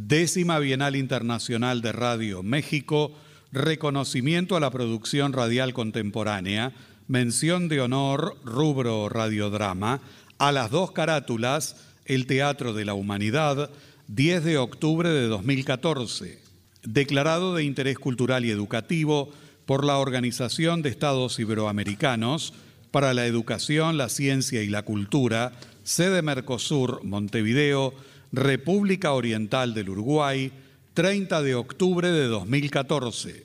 Décima Bienal Internacional de Radio México, reconocimiento a la producción radial contemporánea, mención de honor, rubro radiodrama, a las dos carátulas, el Teatro de la Humanidad, 10 de octubre de 2014, declarado de interés cultural y educativo por la Organización de Estados Iberoamericanos para la Educación, la Ciencia y la Cultura, sede Mercosur, Montevideo, República Oriental del Uruguay, 30 de octubre de 2014.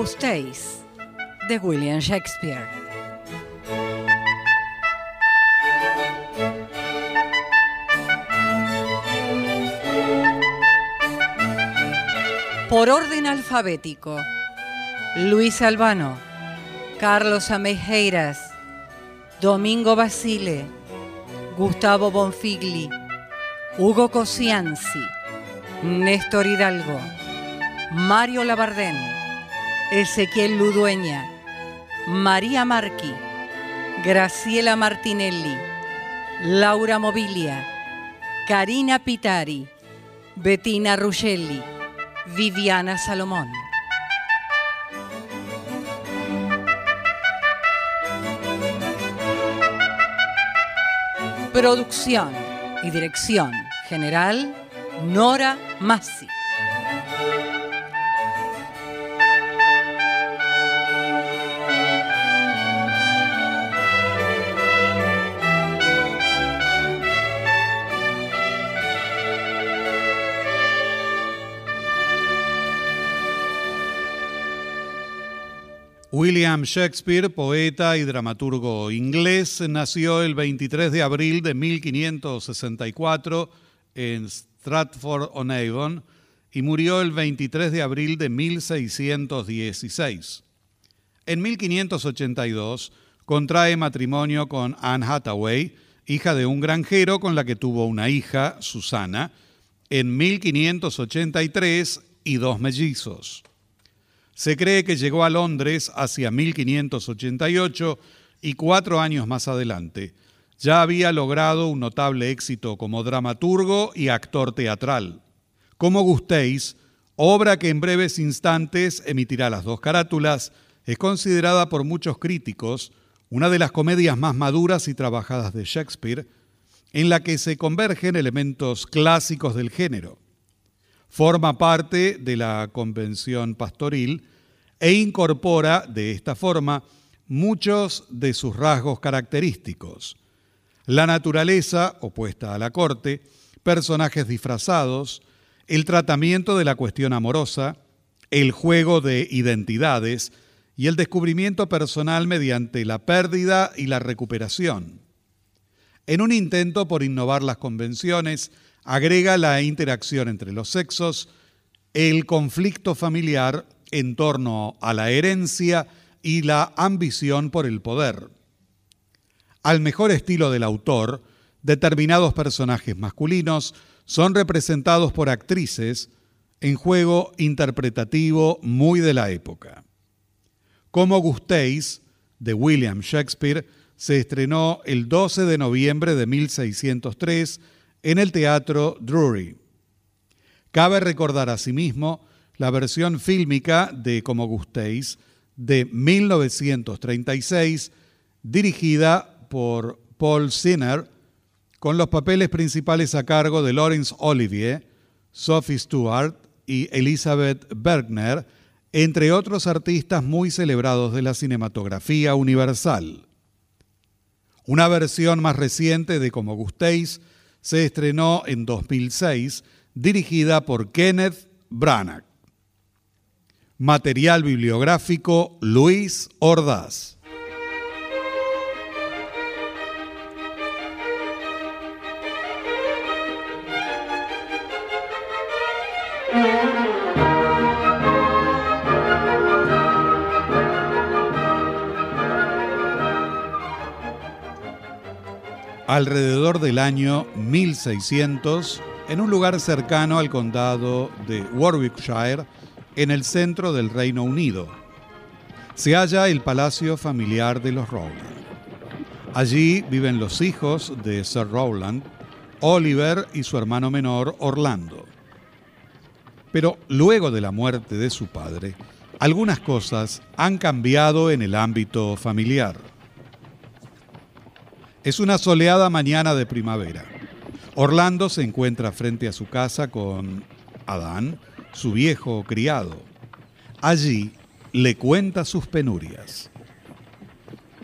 gustéis, de William Shakespeare. Por orden alfabético, Luis Albano, Carlos Amejeiras, Domingo Basile, Gustavo Bonfigli, Hugo Cosianzi, Néstor Hidalgo, Mario Labardén, Ezequiel Ludueña, María Marqui, Graciela Martinelli, Laura Mobilia, Karina Pitari, Bettina Ruscelli, Viviana Salomón. Producción y dirección general, Nora Massi. William Shakespeare, poeta y dramaturgo inglés, nació el 23 de abril de 1564 en Stratford-on-Avon y murió el 23 de abril de 1616. En 1582 contrae matrimonio con Anne Hathaway, hija de un granjero con la que tuvo una hija, Susana, en 1583 y dos mellizos. Se cree que llegó a Londres hacia 1588 y cuatro años más adelante. Ya había logrado un notable éxito como dramaturgo y actor teatral. Como gustéis, obra que en breves instantes emitirá las dos carátulas, es considerada por muchos críticos una de las comedias más maduras y trabajadas de Shakespeare, en la que se convergen elementos clásicos del género. Forma parte de la convención pastoril e incorpora de esta forma muchos de sus rasgos característicos. La naturaleza opuesta a la corte, personajes disfrazados, el tratamiento de la cuestión amorosa, el juego de identidades y el descubrimiento personal mediante la pérdida y la recuperación. En un intento por innovar las convenciones, agrega la interacción entre los sexos, el conflicto familiar en torno a la herencia y la ambición por el poder. Al mejor estilo del autor, determinados personajes masculinos son representados por actrices en juego interpretativo muy de la época. Como gustéis, de William Shakespeare, se estrenó el 12 de noviembre de 1603 en el Teatro Drury. Cabe recordar asimismo la versión fílmica de Como gustéis de 1936, dirigida por Paul Sinner, con los papeles principales a cargo de Laurence Olivier, Sophie Stewart y Elizabeth Bergner, entre otros artistas muy celebrados de la cinematografía universal. Una versión más reciente de Como gustéis se estrenó en 2006, dirigida por Kenneth Branagh. Material bibliográfico Luis Ordaz. Alrededor del año 1600, en un lugar cercano al condado de Warwickshire, en el centro del Reino Unido, se halla el palacio familiar de los Rowland. Allí viven los hijos de Sir Rowland, Oliver y su hermano menor Orlando. Pero luego de la muerte de su padre, algunas cosas han cambiado en el ámbito familiar. Es una soleada mañana de primavera. Orlando se encuentra frente a su casa con Adán, su viejo criado. Allí le cuenta sus penurias.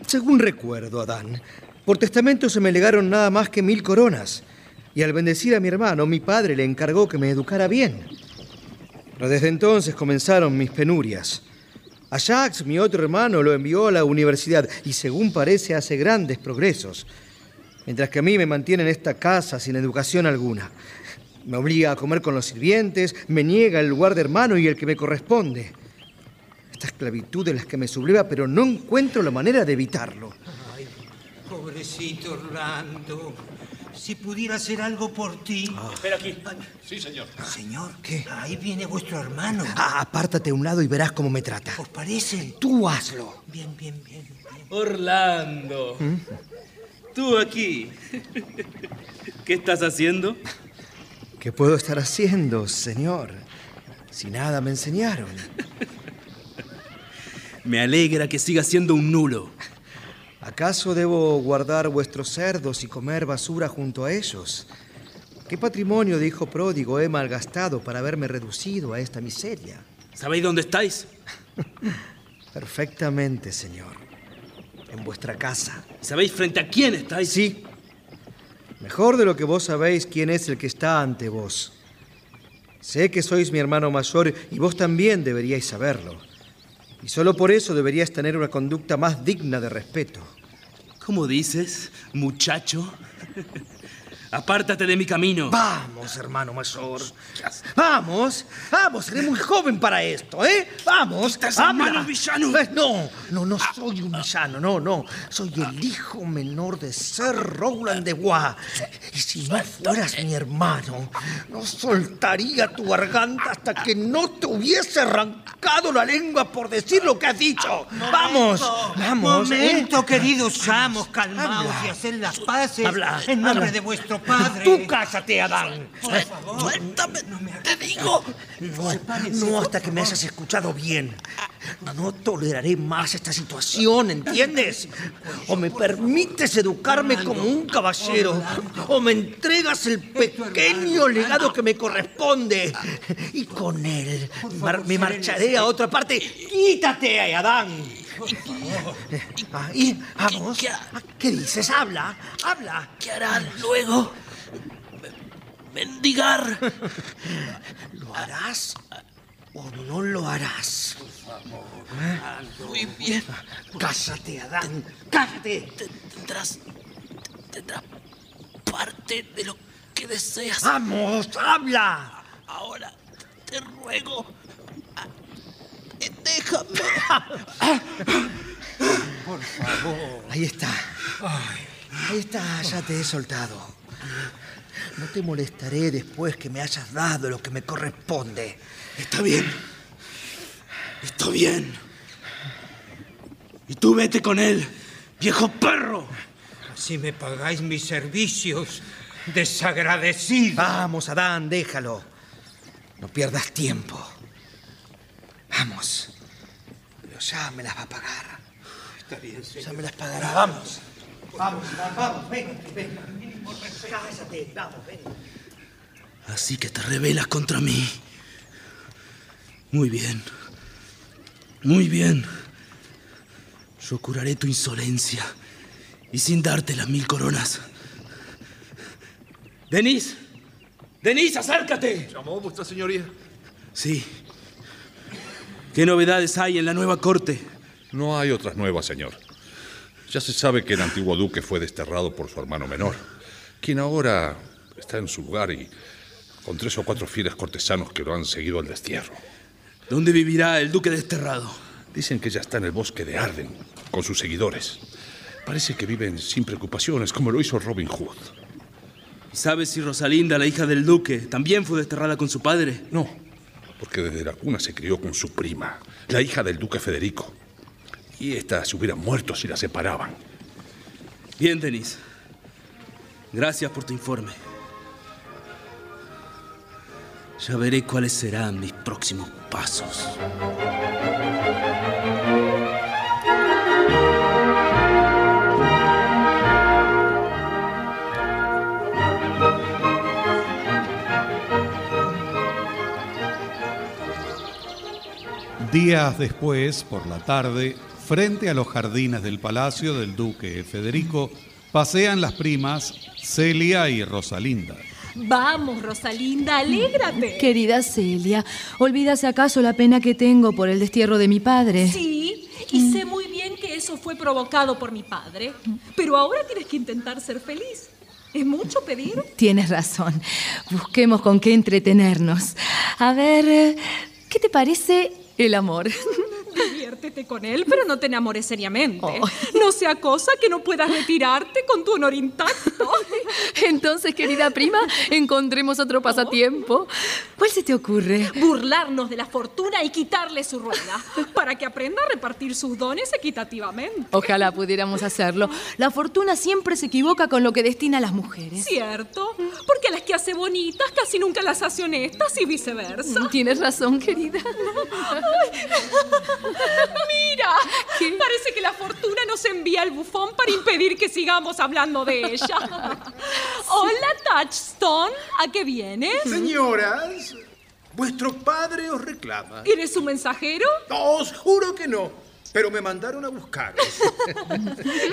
Según recuerdo, Adán, por testamento se me legaron nada más que mil coronas, y al bendecir a mi hermano, mi padre le encargó que me educara bien. Pero desde entonces comenzaron mis penurias. A Jacques, mi otro hermano, lo envió a la universidad y según parece hace grandes progresos, mientras que a mí me mantiene en esta casa sin educación alguna. Me obliga a comer con los sirvientes, me niega el lugar de hermano y el que me corresponde. Esta esclavitud es la que me subleva, pero no encuentro la manera de evitarlo. Ay, pobrecito Orlando. Si pudiera hacer algo por ti. Espera aquí. Sí, señor. Señor, ¿Qué? Ahí viene vuestro hermano. Ah, apártate a un lado y verás cómo me trata. ¿Os parece? Tú hazlo. Bien, bien, bien. bien. Orlando. Tú aquí. ¿Qué estás haciendo? ¿Qué puedo estar haciendo, señor? Si nada me enseñaron. Me alegra que sigas siendo un nulo. ¿Acaso debo guardar vuestros cerdos y comer basura junto a ellos? ¿Qué patrimonio de hijo pródigo he malgastado para haberme reducido a esta miseria? ¿Sabéis dónde estáis? Perfectamente, señor. En vuestra casa. ¿Sabéis frente a quién estáis? Sí. Mejor de lo que vos sabéis quién es el que está ante vos. Sé que sois mi hermano mayor y vos también deberíais saberlo. Y solo por eso deberíais tener una conducta más digna de respeto. ¿Cómo dices, muchacho? Apártate de mi camino. Vamos, hermano mayor. Vamos, vamos, seré muy joven para esto, ¿eh? Vamos. Estás manos, villano. Eh, No, no, no soy un villano, no, no. Soy el hijo menor de Sir Rowland de Bois. Y si no fueras mi hermano, no soltaría tu garganta hasta que no te hubiese arrancado la lengua por decir lo que has dicho. Vamos, vamos. ¿eh? Momento, queridos amos, calmaos Habla. y haced las paces Habla, en nombre habla. de vuestro padre. Tú cállate, Adán. Por favor. Suéltame, te digo. No, no hasta que me hayas escuchado bien. No toleraré más esta situación, ¿entiendes? O me permites educarme como un caballero, o me entregas el pequeño legado que me corresponde. Y con él me marcharé a otra parte. ¡Quítate, Adán! Ah, y vamos. ¿Qué dices? Habla, habla. ¿Qué harán luego? Mendigar. ¿Lo harás? o no lo harás. Muy bien. Cállate, Adán. Cállate. Tendrás. Tendrás parte de lo que deseas. Vamos, habla. Ahora te ruego. Ah, eh, Déjame. Ahí está. Ahí está, ya te he soltado. No te molestaré después que me hayas dado lo que me corresponde. Está bien. Está bien. Y tú vete con él, viejo perro. Si me pagáis mis servicios, desagradecido. Vamos, Adán, déjalo. No pierdas tiempo. Vamos. Pero ya me las va a pagar. Está bien, señor. Ya me las pagará. Vamos. Vamos, vamos. Venga, venga. Cállate, vamos, ven. Así que te rebelas contra mí. Muy bien. Muy bien. Yo curaré tu insolencia y sin darte las mil coronas. Denis. Denis, acércate. ¿Llamó vuestra señoría? Sí. ¿Qué novedades hay en la nueva corte? No hay otras nuevas, señor. Ya se sabe que el antiguo duque fue desterrado por su hermano menor, quien ahora está en su lugar y con tres o cuatro fieles cortesanos que lo han seguido al destierro. ¿Dónde vivirá el duque desterrado? Dicen que ya está en el bosque de Arden, con sus seguidores. Parece que viven sin preocupaciones, como lo hizo Robin Hood. ¿Sabes si Rosalinda, la hija del duque, también fue desterrada con su padre? No, porque desde la cuna se crió con su prima, la hija del duque Federico. Y esta se hubiera muerto si la separaban. Bien, Denis. Gracias por tu informe. Ya veré cuáles serán mis próximos pasos. Días después, por la tarde, frente a los jardines del palacio del duque Federico, pasean las primas Celia y Rosalinda. Vamos, Rosalinda, alégrate. Querida Celia, ¿olvidas acaso la pena que tengo por el destierro de mi padre? Sí, y sé muy bien que eso fue provocado por mi padre. Pero ahora tienes que intentar ser feliz. ¿Es mucho pedir? Tienes razón. Busquemos con qué entretenernos. A ver, ¿qué te parece el amor? Diviértete con él, pero no te enamores seriamente. Oh. No sea cosa que no puedas retirarte con tu honor intacto. Entonces, querida prima, encontremos otro pasatiempo. ¿Cuál se te ocurre? Burlarnos de la fortuna y quitarle su rueda, para que aprenda a repartir sus dones equitativamente. Ojalá pudiéramos hacerlo. La fortuna siempre se equivoca con lo que destina a las mujeres. ¿Cierto? Porque las que hace bonitas casi nunca las hace honestas y viceversa. Tienes razón, querida. Mira, parece que la fortuna nos envía al bufón para impedir que sigamos hablando de ella. Hola, Touchstone, ¿a qué vienes? Señoras, vuestro padre os reclama. ¿Eres su mensajero? Os juro que no, pero me mandaron a buscaros.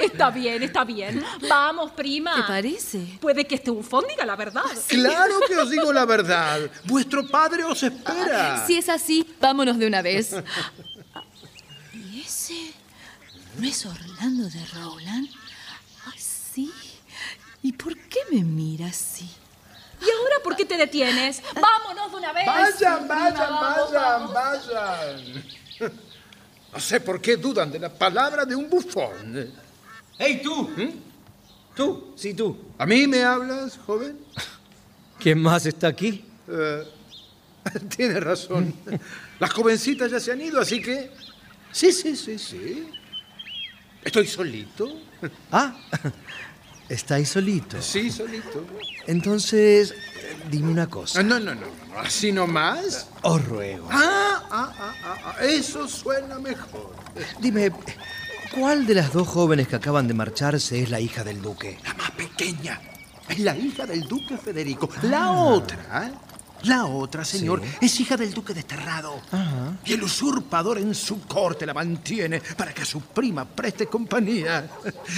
Está bien, está bien. Vamos, prima. ¿Te parece? Puede que este bufón diga la verdad. Claro que os digo la verdad. Vuestro padre os espera. Si es así, vámonos de una vez. ¿Y ese no es Orlando de Rowland? Ay, sí. ¿Y por qué me mira así? ¿Y ahora por qué te detienes? Vámonos de una vez. Vayan, Prima, vayan, vamos, vayan, vamos. vayan. No sé por qué dudan de la palabra de un bufón. ¡Hey, tú! Tú, sí, tú. ¿A mí me hablas, joven? ¿Quién más está aquí? Eh, Tienes razón. Las jovencitas ya se han ido, así que... Sí, sí, sí, sí. Estoy solito. Ah, estáis solitos. Sí, solito. Entonces, dime una Ah, cosa. No, no, no, no. Así nomás. Os ruego. Ah, ah, ah, ah, ah, eso suena mejor. Dime, ¿cuál de las dos jóvenes que acaban de marcharse es la hija del duque? La más pequeña es la hija del duque Federico. La otra La otra, señor, es hija del duque desterrado. Y el usurpador en su corte la mantiene para que a su prima preste compañía.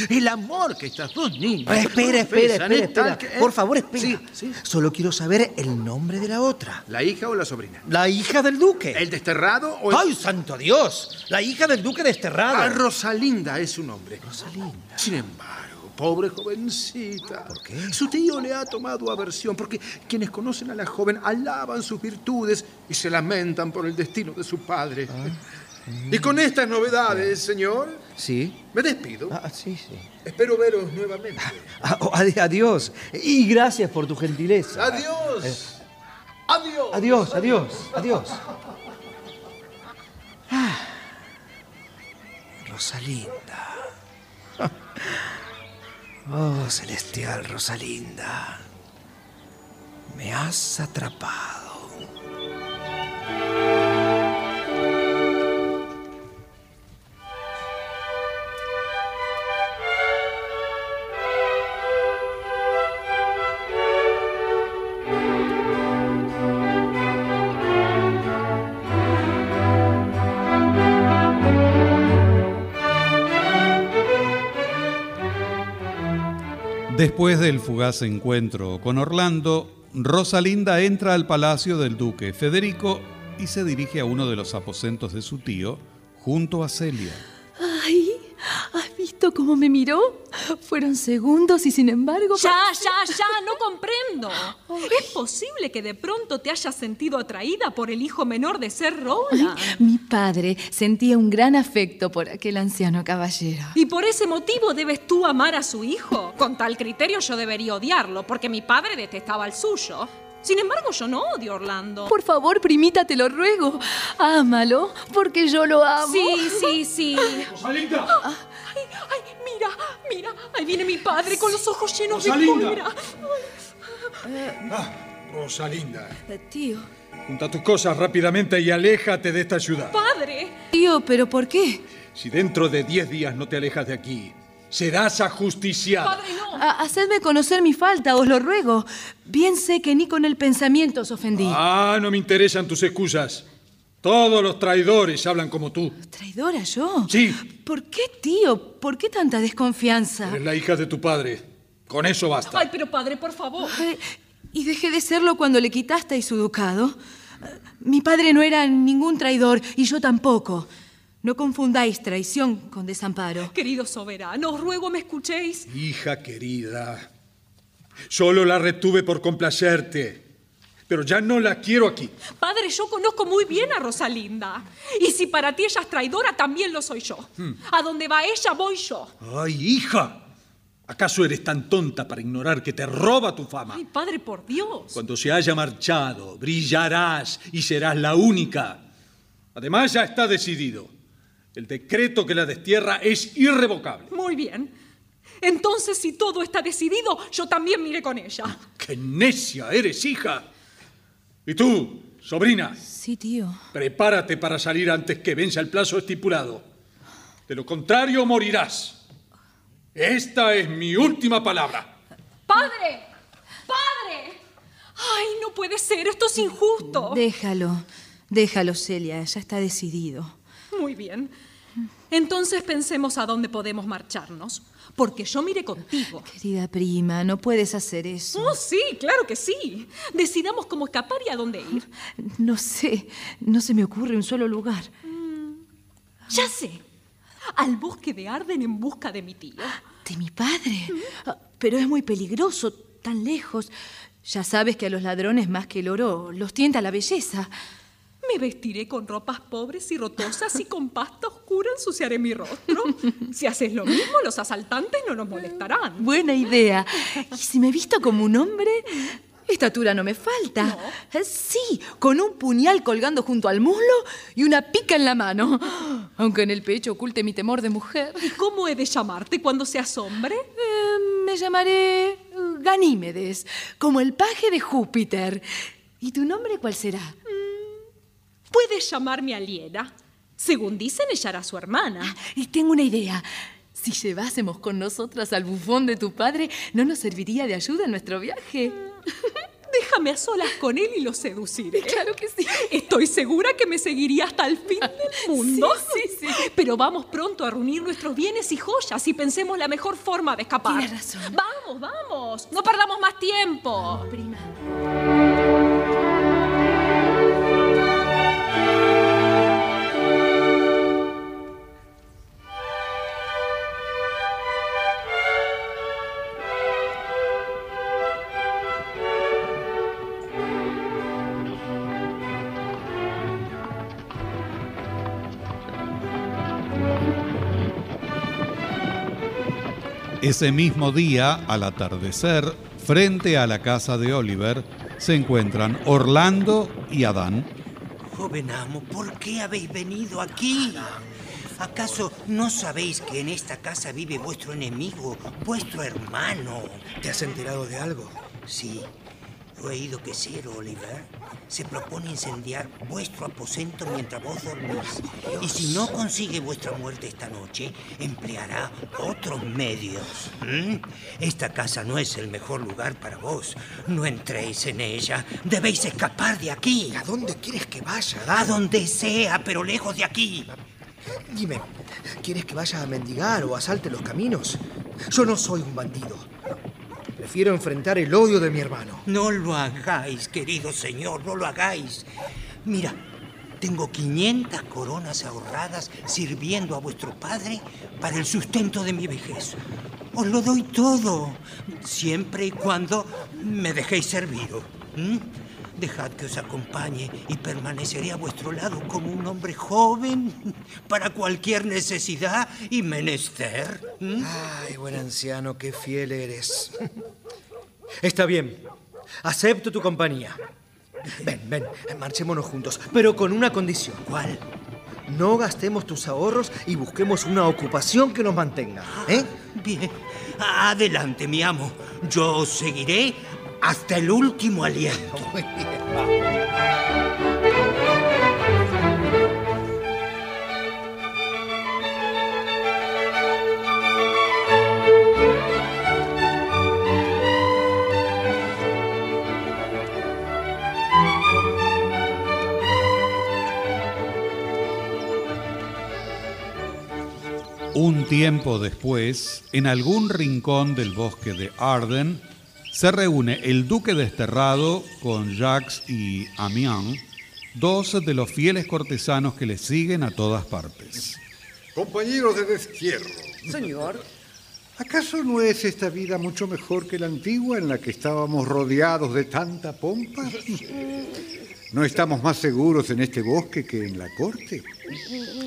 El amor que estas dos niñas. Ah, espera, espera, espera, que- Por favor, espera. Sí, sí. Solo quiero saber el nombre de la otra. ¿La hija o la sobrina? La hija del duque. ¿El desterrado o el.? ¡Ay, santo Dios! La hija del duque desterrado. Rosalinda es su nombre. Rosalinda. Sin embargo, pobre jovencita. ¿Por qué? Su tío le ha tomado aversión porque quienes conocen a la joven alaban sus virtudes y se lamentan por el destino de su padre. Y con estas novedades, señor, Sí. me despido. Ah, sí, sí. Espero veros nuevamente. Ah, oh, adi- adiós. Y gracias por tu gentileza. Adiós. Adiós. Adiós, adiós, adiós. Ah, Rosalinda. Oh, celestial Rosalinda. Me has atrapado. Después del fugaz encuentro con Orlando, Rosalinda entra al palacio del duque Federico y se dirige a uno de los aposentos de su tío, junto a Celia. Ay, ¿has visto cómo me miró? Fueron segundos y sin embargo... Ya, ya, ya, no comprendo. ¿Es posible que de pronto te hayas sentido atraída por el hijo menor de Ser Rowland? Mi padre sentía un gran afecto por aquel anciano caballero. ¿Y por ese motivo debes tú amar a su hijo? Con tal criterio yo debería odiarlo, porque mi padre detestaba al suyo. Sin embargo, yo no odio a Orlando. Por favor, primita, te lo ruego. Ámalo, porque yo lo amo. Sí, sí, sí. ¡Rosalinda! Ay, ay, mira, mira, ahí viene mi padre con los ojos llenos Rosalinda. de cólera. Ah, Rosalinda. Eh, Tío. Junta tus cosas rápidamente y aléjate de esta ciudad. Padre. Tío, ¿pero por qué? Si dentro de diez días no te alejas de aquí, serás ajusticiada. Padre, no. Ha- hacedme conocer mi falta, os lo ruego. Bien sé que ni con el pensamiento os ofendí. Ah, no me interesan tus excusas. Todos los traidores hablan como tú. ¿Traidora yo? Sí, ¿Por qué, tío? ¿Por qué tanta desconfianza? eres la hija de tu padre. Con eso basta. Ay, pero padre, por favor. Y dejé de serlo cuando le quitasteis su ducado. Mi padre no era ningún traidor y yo tampoco. No confundáis traición con desamparo. Querido soberano, os ruego me escuchéis. Hija querida, solo la retuve por complacerte, pero ya no la quiero aquí. Padre, yo conozco muy bien a Rosalinda. Y si para ti ella es traidora, también lo soy yo. A donde va ella, voy yo. ¡Ay, hija! ¿Acaso eres tan tonta para ignorar que te roba tu fama? Ay, padre, por Dios. Cuando se haya marchado, brillarás y serás la única. Además, ya está decidido. El decreto que la destierra es irrevocable. Muy bien. Entonces, si todo está decidido, yo también miré con ella. ¡Qué necia eres, hija! Y tú, sobrina, Sí, tío. prepárate para salir antes que venza el plazo estipulado. De lo contrario, morirás. Esta es mi última palabra. ¡Padre! ¡Padre! Ay, no puede ser, esto es injusto. Déjalo. Déjalo, Celia. Ya está decidido. Muy bien. Entonces pensemos a dónde podemos marcharnos. Porque yo miré contigo. Querida prima, no puedes hacer eso. Oh, sí, claro que sí. Decidamos cómo escapar y a dónde ir. No sé. No se me ocurre un solo lugar. Ya sé. Al bosque de Arden en busca de mi tío. ¿De mi padre? Ah, Pero es muy peligroso, tan lejos. Ya sabes que a los ladrones más que el oro los tienta la belleza. Me vestiré con ropas pobres y rotosas y con pasta oscura ensuciaré mi rostro. Si haces lo mismo, los asaltantes no nos molestarán. Buena idea. ¿Y si me visto como un hombre? Estatura no me falta. Sí, con un puñal colgando junto al muslo y una pica en la mano. Aunque en el pecho oculte mi temor de mujer. ¿Y cómo he de llamarte cuando seas hombre? Eh, me llamaré Ganímedes, como el paje de Júpiter. ¿Y tu nombre cuál será? Puedes llamarme Aliena. Según dicen, ella era su hermana. Y tengo una idea. Si llevásemos con nosotras al bufón de tu padre, ¿no nos serviría de ayuda en nuestro viaje? Déjame a solas con él y lo seduciré. Claro que sí. Estoy segura que me seguiría hasta el fin del mundo. Sí, sí, sí. Pero vamos pronto a reunir nuestros bienes y joyas y pensemos la mejor forma de escapar. Tienes razón. Vamos, vamos. No perdamos más tiempo. Prima. Ese mismo día, al atardecer, frente a la casa de Oliver, se encuentran Orlando y Adán. Joven amo, ¿por qué habéis venido aquí? ¿Acaso no sabéis que en esta casa vive vuestro enemigo, vuestro hermano? ¿Te has enterado de algo? Sí, he oído que Sir Oliver se propone incendiar vuestro aposento mientras vos dormís. Y si no consigue vuestra muerte esta noche, empleará otros medios. ¿Mm? Esta casa no es el mejor lugar para vos. No entréis en ella. Debéis escapar de aquí. ¿A dónde quieres que vaya? A donde sea, pero lejos de aquí. Dime, ¿quieres que vaya a mendigar o asalte los caminos? Yo no soy un bandido. Prefiero enfrentar el odio de mi hermano. No lo hagáis, querido señor, no lo hagáis. Mira, tengo 500 coronas ahorradas sirviendo a vuestro padre para el sustento de mi vejez. Os lo doy todo, siempre y cuando me dejéis servido. Dejad que os acompañe y permaneceré a vuestro lado como un hombre joven para cualquier necesidad y menester. Ay, buen anciano, qué fiel eres. Está bien, acepto tu compañía. Ven, ven, marchémonos juntos, pero con una condición. ¿Cuál? No gastemos tus ahorros y busquemos una ocupación que nos mantenga, ¿eh? Bien, adelante, mi amo. Yo os seguiré hasta el último aliento. Un tiempo después, en algún rincón del bosque de Arden, se reúne el duque desterrado con Jacques y Amiens, dos de los fieles cortesanos que le siguen a todas partes. Compañeros de destierro, Señor, ¿acaso no es esta vida mucho mejor que la antigua en la que estábamos rodeados de tanta pompa? ¿No estamos más seguros en este bosque que en la corte?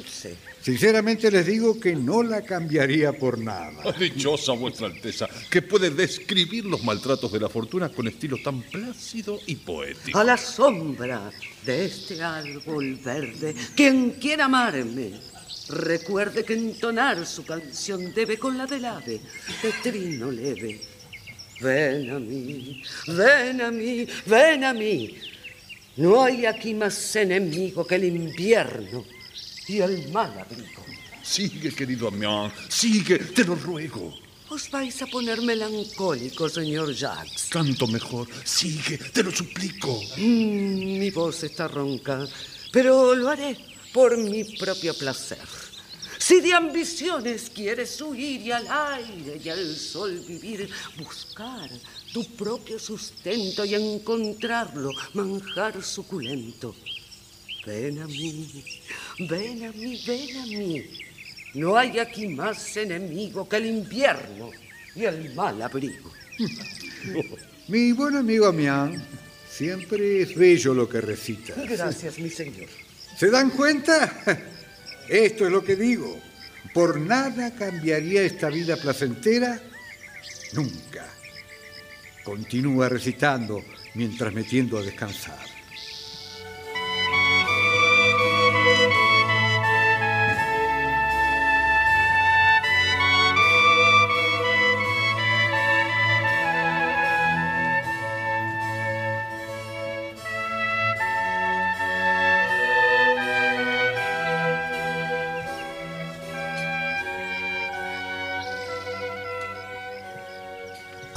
sí. Sinceramente les digo que no la cambiaría por nada. Dichosa vuestra Alteza, que puede describir los maltratos de la fortuna con estilo tan plácido y poético. A la sombra de este árbol verde, quien quiera amarme, recuerde que entonar su canción debe con la del ave, de trino leve. Ven a mí, ven a mí, ven a mí. No hay aquí más enemigo que el invierno y el mal abrigo. Sigue, querido Amiens, sigue, te lo ruego. Os vais a poner melancólico, señor Jacques. Tanto mejor, sigue, te lo suplico. Mm, mi voz está ronca, pero lo haré por mi propio placer. Si de ambiciones quieres huir y al aire y al sol vivir, buscar tu propio sustento y encontrarlo, manjar suculento. Ven a mí, ven a mí, ven a mí. No hay aquí más enemigo que el invierno y el mal abrigo. Mi buen amigo Amiens, siempre es bello lo que recita. Gracias, mi señor. ¿Se dan cuenta? Esto es lo que digo. Por nada cambiaría esta vida placentera. Nunca. Continúa recitando mientras me tiendo a descansar.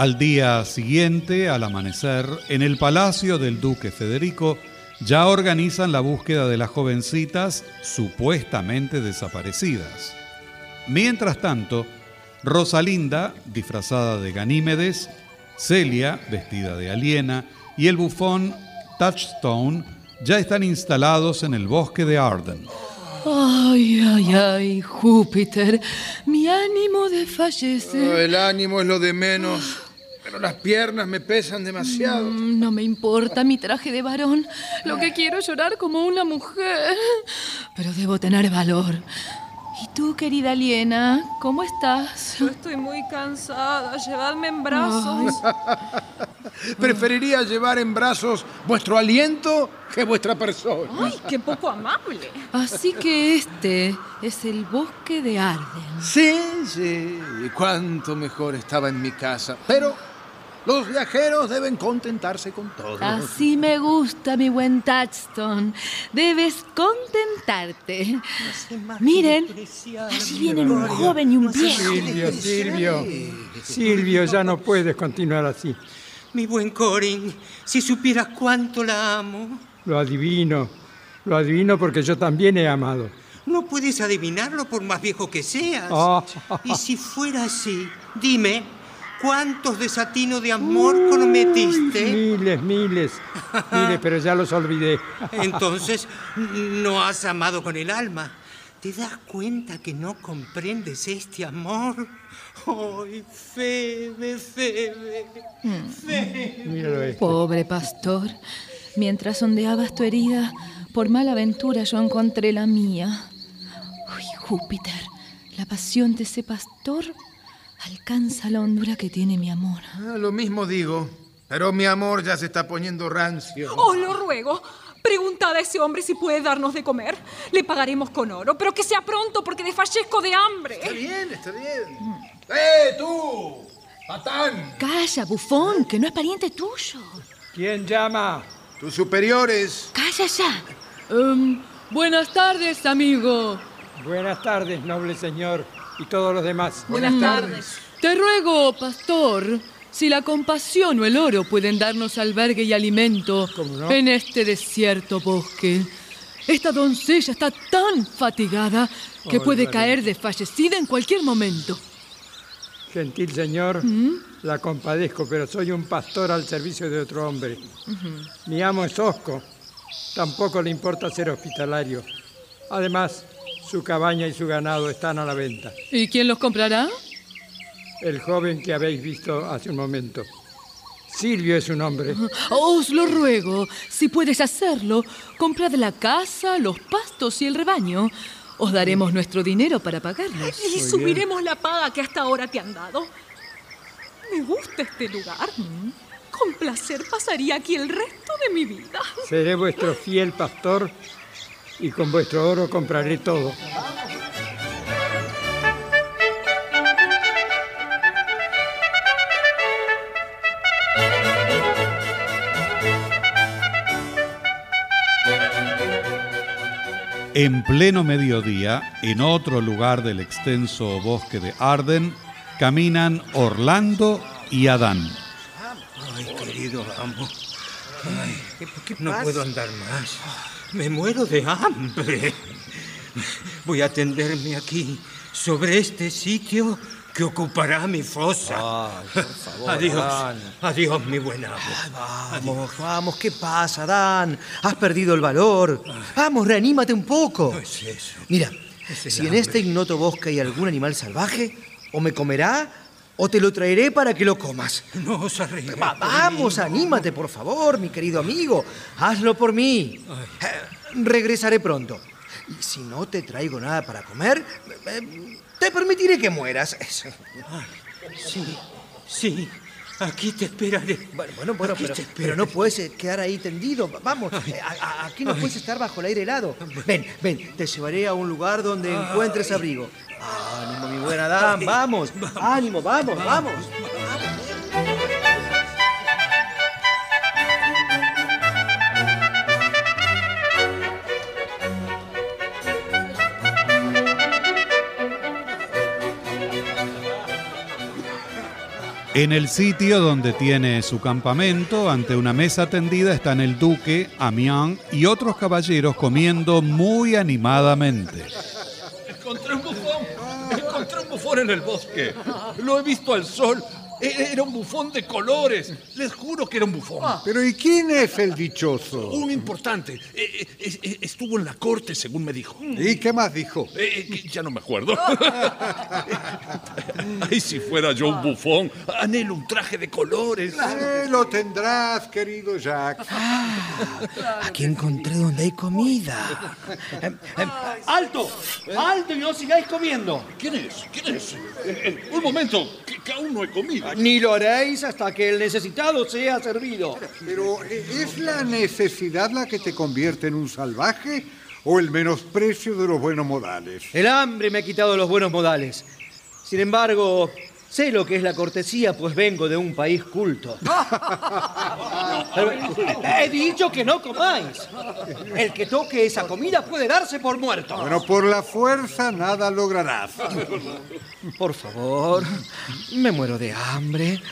Al día siguiente, al amanecer, en el palacio del duque Federico, ya organizan la búsqueda de las jovencitas supuestamente desaparecidas. Mientras tanto, Rosalinda, disfrazada de Ganímedes, Celia, vestida de aliena, y el bufón Touchstone ya están instalados en el bosque de Arden. Ay, ay, ay, Júpiter, mi ánimo desfallece. Oh, el ánimo es lo de menos, pero las piernas me pesan demasiado. Mm, No me importa mi traje de varón. Lo que quiero es llorar como una mujer. Pero debo tener valor. ¿Y tú, querida Aliena, cómo estás? Yo estoy muy cansada. Llevadme en brazos. Preferiría llevar en brazos vuestro aliento que vuestra persona. Ay, qué poco amable. Así que este es el bosque de Arden. Sí, sí. Y cuánto mejor estaba en mi casa. Pero los viajeros deben contentarse con todo. Así me gusta, mi buen Touchstone. Debes contentarte. Miren, allí vienen un joven y un viejo. Silvio, Silvio. Silvio, ya no puedes continuar así. Mi buen Corin, si supieras cuánto la amo. Lo adivino. Lo adivino porque yo también he amado. No puedes adivinarlo por más viejo que seas. Ah. Y si fuera así, dime, ¿cuántos desatinos de amor cometiste? Miles, miles. Miles, pero ya los olvidé. Entonces, no has amado con el alma. ¿Te das cuenta que no comprendes este amor? ¡Ay, Febe, Febe! Febe. Míralo este. Pobre pastor. Mientras ondeabas tu herida, por mala aventura yo encontré la mía. Uy, Júpiter, la pasión de ese pastor alcanza la hondura que tiene mi amor. Ah, lo mismo digo, pero mi amor ya se está poniendo rancio. Os lo ruego. Preguntad a ese hombre si puede darnos de comer. Le pagaremos con oro, pero que sea pronto porque desfallezco de hambre. Está bien, está bien. ¡Eh, tú! ¡Patán! Calla, bufón, que no es pariente tuyo. ¿Quién llama? Tus superiores. Calla ya. Em, buenas tardes, amigo. Buenas tardes, noble señor, y todos los demás. Buenas tardes. Te ruego, pastor, si la compasión o el oro pueden darnos albergue y alimento en este desierto bosque. Esta doncella está tan fatigada que Oh, puede caer desfallecida en cualquier momento. Gentil señor, ¿Mm? la compadezco, pero soy un pastor al servicio de otro hombre. Mi amo es Osco. Tampoco le importa ser hospitalario. Además, su cabaña y su ganado están a la venta. ¿Y quién los comprará? El joven que habéis visto hace un momento. Silvio es su nombre. Os lo ruego, si puedes hacerlo, comprad la casa, los pastos y el rebaño. Os daremos nuestro dinero para pagarlos. Y subiremos la paga que hasta ahora te han dado. Me gusta este lugar. Con placer pasaría aquí el resto de mi vida. Seré vuestro fiel pastor y con vuestro oro compraré todo. En pleno mediodía, en otro lugar del extenso bosque de Arden, caminan Orlando y Adán. Ay, querido amo. Ay, no puedo andar más. Me muero de hambre. Voy a tenderme aquí, sobre este sitio que ocupará mi fosa. adiós, Adán. adiós, mi buen amo. Vamos, vamos, ¿qué pasa, Dan? Has perdido el valor. Vamos, reanímate un poco. No es eso. Mira, Es si en este ignoto bosque hay algún animal salvaje, o me comerá, o te lo traeré para que lo comas. No os Va- por vamos, mí. anímate, por favor, mi querido amigo. Hazlo por mí. Eh, regresaré pronto. Y si no te traigo nada para comer, eh, te permitiré que mueras. Sí, sí, aquí te esperaré. Bueno, bueno, bueno, pero, no puedes eh, quedar ahí tendido. Vamos, a- a- aquí no puedes estar bajo el aire helado. Ven, ven, te llevaré a un lugar donde encuentres abrigo. Ánimo, mi buen Adán, vamos. Ánimo, vamos, vamos. En el sitio donde tiene su campamento, ante una mesa tendida, están el duque, Amiens y otros caballeros comiendo muy animadamente. Encontré un bufón. En el bosque. Lo he visto al sol. E- Era un bufón de colores. Les juro que era un bufón. Pero ¿y quién es el dichoso? Un importante. Eh, eh, eh, Estuvo en la corte, según me dijo. ¿Y qué más dijo? Eh, eh, ya no me acuerdo. y si fuera yo un bufón, anhelo un traje de colores. Eh, lo tendrás, querido Jack. Aquí encontré donde hay comida. ¡Alto! ¡Alto y no sigáis comiendo! ¿Quién es? ¿Quién es? Eh, un momento, que, que aún no he comido. Ni lo haréis hasta que el necesitado sea servido. Pero ¿e- ¿es la necesidad la que te convierte en un salvaje o el menosprecio de los buenos modales? El hambre me ha quitado los buenos modales. Sin embargo, sé lo que es la cortesía, pues vengo de un país culto. He dicho que no comáis. El que toque esa comida puede darse por muerto. Bueno, por la fuerza nada lograrás. Por favor, me muero de hambre.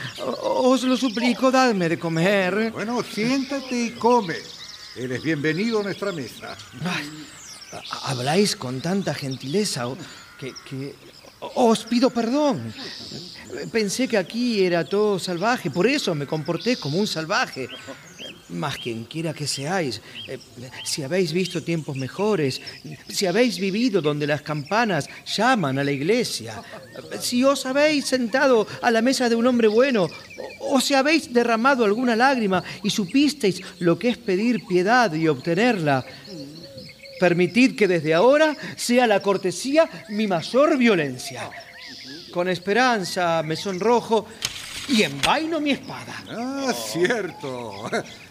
Os lo suplico, dadme de comer. Bueno, siéntate y come. Eres bienvenido a nuestra mesa. Habláis con tanta gentileza que, que os pido perdón. Pensé que aquí era todo salvaje, por eso me comporté como un salvaje. Más quien quiera que seáis, eh, si habéis visto tiempos mejores, si habéis vivido donde las campanas llaman a la iglesia, si os habéis sentado a la mesa de un hombre bueno, o si habéis derramado alguna lágrima y supisteis lo que es pedir piedad y obtenerla, Permitid que desde ahora sea la cortesía mi mayor violencia. Con esperanza me sonrojo y envaino mi espada. Ah, cierto.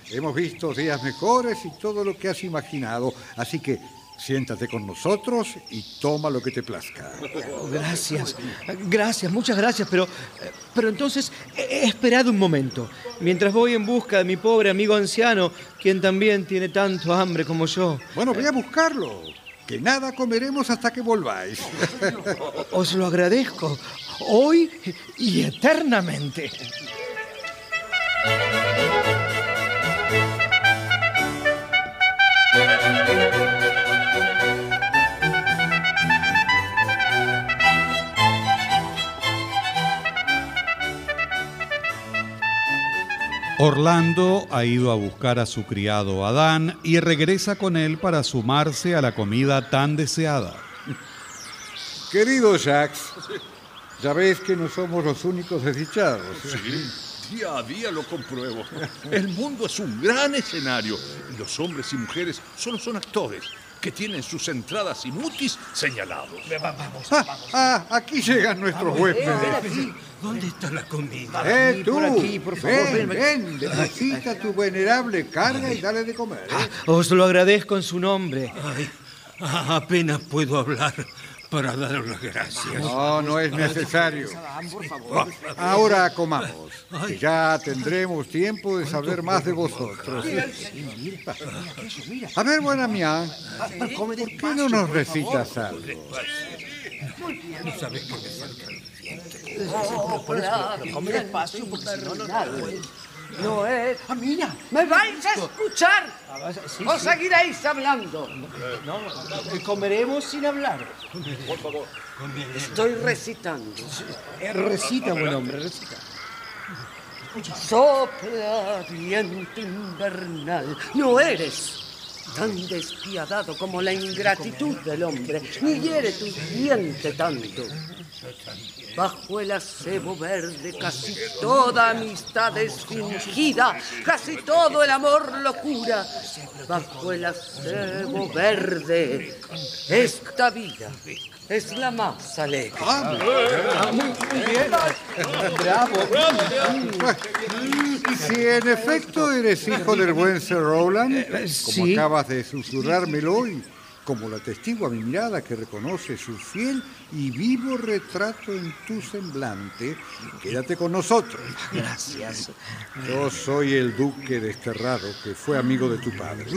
Hemos visto días mejores y todo lo que has imaginado. Así que siéntate con nosotros y toma lo que te plazca. Gracias, gracias, muchas gracias, pero, pero entonces eh, esperad un momento, mientras voy en busca de mi pobre amigo anciano, quien también tiene tanto hambre como yo. Bueno, voy a buscarlo. Que nada comeremos hasta que volváis. Os lo agradezco, hoy y eternamente. Orlando ha ido a buscar a su criado Adán y regresa con él para sumarse a la comida tan deseada. Querido Jax, ya ves que no somos los únicos desdichados. Sí, día a día lo compruebo. El mundo es un gran escenario y los hombres y mujeres solo son actores que tienen sus entradas y mutis señalados. Vamos, Ah, ah, aquí llegan nuestros huéspedes. ¿Dónde está la comida? Eh, tú, por aquí, por favor, ven, ven, ven, deposita tu venerable carga y dale de comer. ¿eh? Os lo agradezco en su nombre. Ay, apenas puedo hablar para daros las gracias. No, no es necesario. Ahora comamos, que ya tendremos tiempo de saber más de vosotros. A ver, buena mía, ¿por qué no nos recitas algo? No sabes qué me falta el diente. No, No es. mira, ¿me vais a escuchar? sí, ¿O sí. seguiréis hablando? No, eh, comeremos sin hablar. Estoy recitando. Eh, Recita, buen hombre, recita. Sopla viento invernal. No eres tan despiadado como la ingratitud del hombre, ni hiere tu diente tanto. Bajo el acebo verde casi toda amistad es fingida, casi todo el amor locura. Bajo el acebo verde, esta vida es la más alegre. Ah, muy, muy bien. Bravo. Si en efecto eres hijo del buen Sir Rowland, como sí. acabas de susurrármelo y como la testigua mi mirada que reconoce su fiel y vivo retrato en tu semblante, quédate con nosotros. Gracias. Yo soy el duque desterrado que fue amigo de tu padre.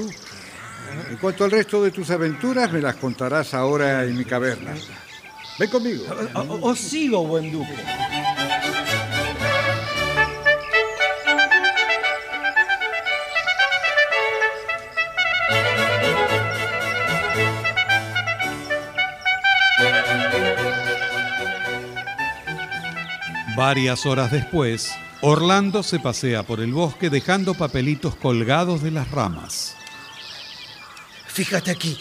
En cuanto al resto de tus aventuras, me las contarás ahora en mi caverna. Ven conmigo. O- Os sigo, buen duque. Varias horas después, Orlando se pasea por el bosque dejando papelitos colgados de las ramas. Fíjate aquí,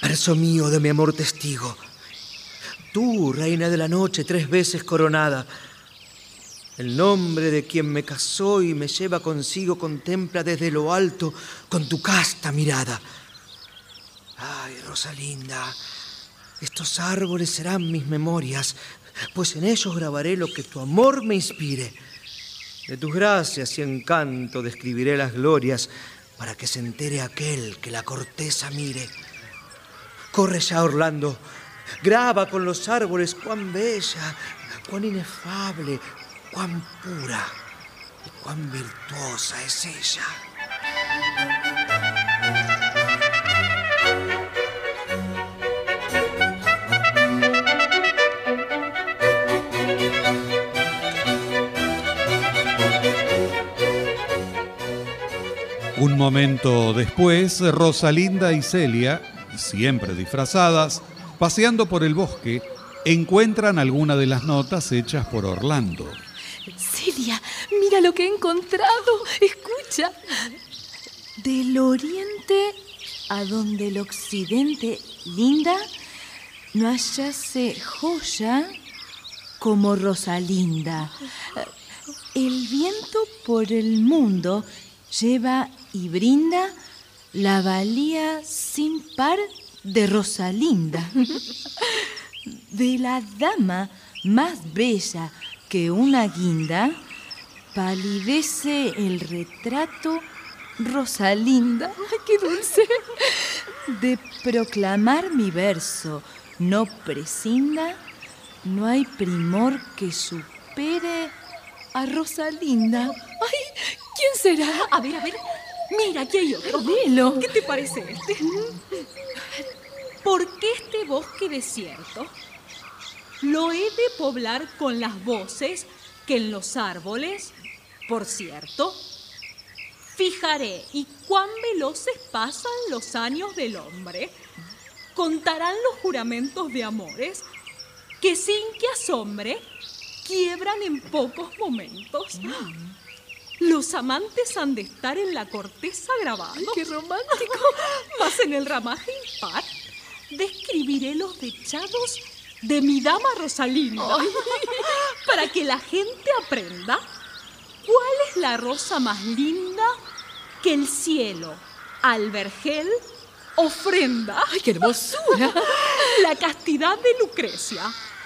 verso mío de mi amor testigo. Tú, reina de la noche, tres veces coronada, el nombre de quien me casó y me lleva consigo contempla desde lo alto con tu casta mirada. Ay, Rosalinda, estos árboles serán mis memorias, pues en ellos grabaré lo que tu amor me inspire. De tus gracias y encanto describiré las glorias para que se entere aquel que la corteza mire. Corre ya, Orlando, graba con los árboles cuán bella, cuán inefable, cuán pura y cuán virtuosa es ella. Un momento después, Rosalinda y Celia, siempre disfrazadas, paseando por el bosque, encuentran alguna de las notas hechas por Orlando. Celia, mira lo que he encontrado. Escucha. Del oriente a donde el occidente linda, no hallase joya como Rosalinda. El viento por el mundo lleva y brinda la valía sin par de Rosalinda. De la dama más bella que una guinda, palidece el retrato Rosalinda. ¡Ay, qué dulce! De proclamar mi verso no prescinda, no hay primor que supere a Rosalinda. ¡Ay! ¿Quién será? A ver, a ver. Mira, aquí hay otro. Velo. ¿Qué te parece este? ¿Por qué este bosque desierto? Lo he de poblar con las voces que en los árboles, por cierto, fijaré y cuán veloces pasan los años del hombre. Contarán los juramentos de amores que sin que asombre quiebran en pocos momentos. Los amantes han de estar en la corteza grabados. ¡Qué romántico! Más en el ramaje impar describiré los dechados de mi dama Rosalinda para que la gente aprenda cuál es la rosa más linda que el cielo al vergel ofrenda. ¡Ay, qué hermosura! La castidad de Lucrecia,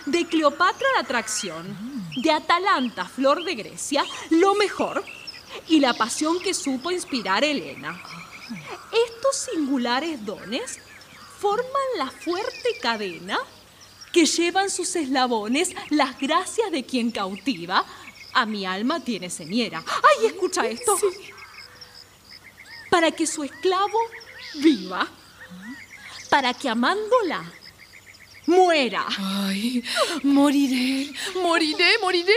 de Cleopatra la atracción, de Atalanta, flor de Grecia, lo mejor, y la pasión que supo inspirar Helena. Estos singulares dones forman la fuerte cadena que llevan sus eslabones las gracias de quien cautiva. A mi alma tiene señera. ¡Ay, escucha esto! Para que su esclavo viva, para que amándola muera. Ay, moriré, moriré, moriré.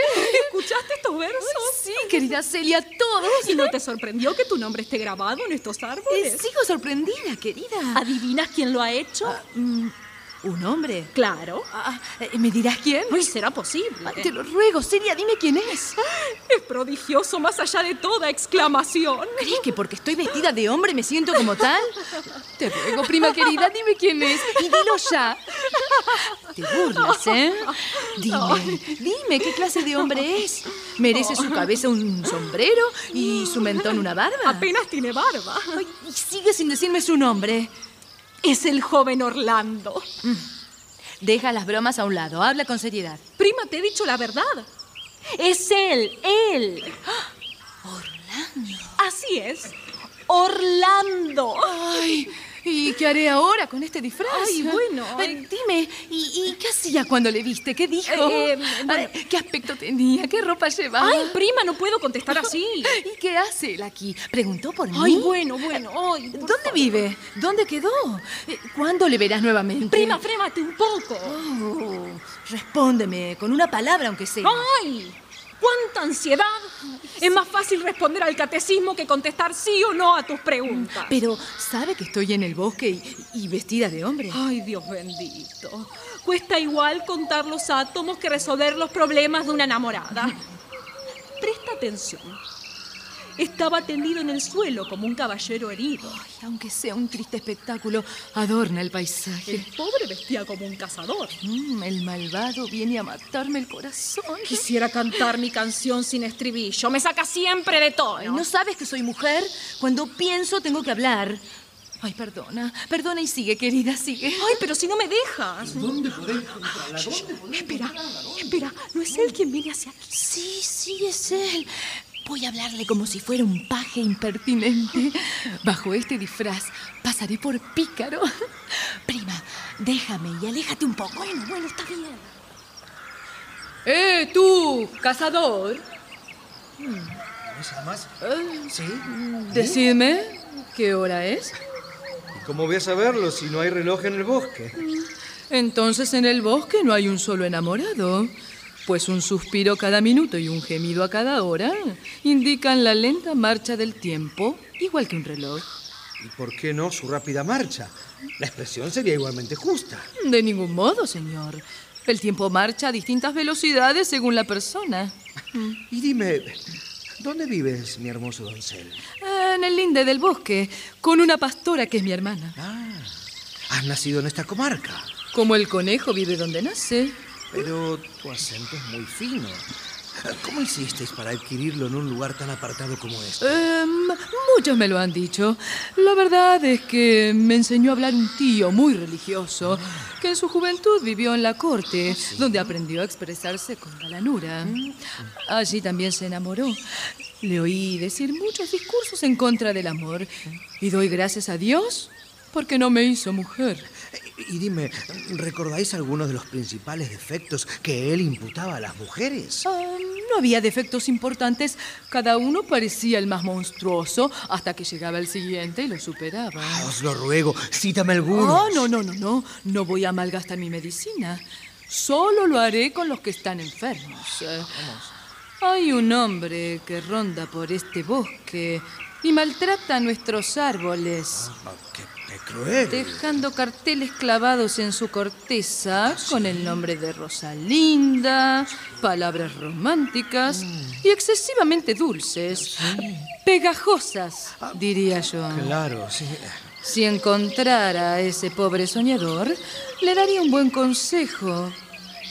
¿Escuchaste estos versos? sí, querida Celia, todos. ¿Y no te sorprendió que tu nombre esté grabado en estos árboles? Eh, sigo sorprendida, querida. ¿Adivinas quién lo ha hecho? Mm, ¿Un hombre? Claro. Ah, eh, ¿Me dirás quién? No será posible. Ay, te lo ruego, Celia, dime quién es. Es prodigioso más allá de toda exclamación. ¿Crees que porque estoy vestida de hombre me siento como tal? Te ruego, prima querida, dime quién es. Y dilo ya. Te burlas, ¿eh? Dime, dime qué clase de hombre es. ¿Merece su cabeza un sombrero y su mentón una barba? Apenas tiene barba. Ay, y sigue sin decirme su nombre. Es el joven Orlando. Deja las bromas a un lado, habla con seriedad. Prima, te he dicho la verdad. Es él, él. Orlando. Así es. Orlando. Ay, ¿y qué haré ahora con este disfraz? Ay, bueno. Eh, dime, ¿y, y qué hacía cuando le viste? ¿Qué dijo? Eh, eh, bueno. ¿Qué aspecto tenía? ¿Qué ropa llevaba? Ay, prima, no puedo contestar así. ¿Y qué hace él aquí? ¿Preguntó por mí? Ay, bueno, bueno. Ay, ¿Dónde favor. vive? ¿Dónde quedó? Eh, ¿Cuándo le verás nuevamente? Prima, frémate un poco. Oh, respóndeme, con una palabra aunque sea. ¡Ay! ¡Cuánta ansiedad! Es más fácil responder al catecismo que contestar sí o no a tus preguntas. Pero, ¿sabe que estoy en el bosque y, y vestida de hombre? Ay, Dios bendito. Cuesta igual contar los átomos que resolver los problemas de una enamorada. Presta atención. Estaba tendido en el suelo como un caballero herido. Ay, aunque sea un triste espectáculo, adorna el paisaje. El pobre vestía como un cazador. Mm, el malvado viene a matarme el corazón. Quisiera cantar mi canción sin estribillo. Me saca siempre de tono. Ay, ¿No sabes que soy mujer? Cuando pienso tengo que hablar. Ay, perdona, perdona y sigue, querida, sigue. Ay, pero si no me dejas. ¿Dónde podés encontrarla? ¿Dónde podés Espera, espera, ¿no es él quien viene hacia aquí? Sí, sí, es él. Voy a hablarle como si fuera un paje impertinente. Bajo este disfraz pasaré por pícaro. Prima, déjame y aléjate un poco. Bueno, bueno, está bien. ¡Eh, tú, cazador! ¿Me llamas? Eh, ¿Sí? Decidme, ¿qué hora es? ¿Y cómo voy a saberlo si no hay reloj en el bosque? Entonces en el bosque no hay un solo enamorado, pues un suspiro cada minuto y un gemido a cada hora indican la lenta marcha del tiempo, igual que un reloj. ¿Y por qué no su rápida marcha? La expresión sería igualmente justa. De ningún modo, señor. El tiempo marcha a distintas velocidades según la persona. Y dime, ¿dónde vives, mi hermoso doncel? En el linde del bosque, con una pastora que es mi hermana. Ah, has nacido en esta comarca. Como el conejo vive donde nace. Pero tu acento es muy fino. ¿Cómo hicisteis para adquirirlo en un lugar tan apartado como este? Em, muchos me lo han dicho. La verdad es que me enseñó a hablar un tío muy religioso, que en su juventud vivió en la corte, donde aprendió a expresarse con galanura. Allí también se enamoró. Le oí decir muchos discursos en contra del amor, y doy gracias a Dios porque no me hizo mujer. Y dime, ¿recordáis algunos de los principales defectos que él imputaba a las mujeres? Ah, no había defectos importantes, cada uno parecía el más monstruoso hasta que llegaba el siguiente y lo superaba. Ah, os lo ruego, cítame algunos. Oh, no, no, no, no, no voy a malgastar mi medicina. Solo lo haré con los que están enfermos. Eh, hay un hombre que ronda por este bosque y maltrata nuestros árboles. Ah, qué cruel. Dejando carteles clavados en su corteza con el nombre de Rosalinda, palabras románticas y excesivamente dulces. Pegajosas, diría yo. Claro, sí. Si encontrara a ese pobre soñador, le daría un buen consejo,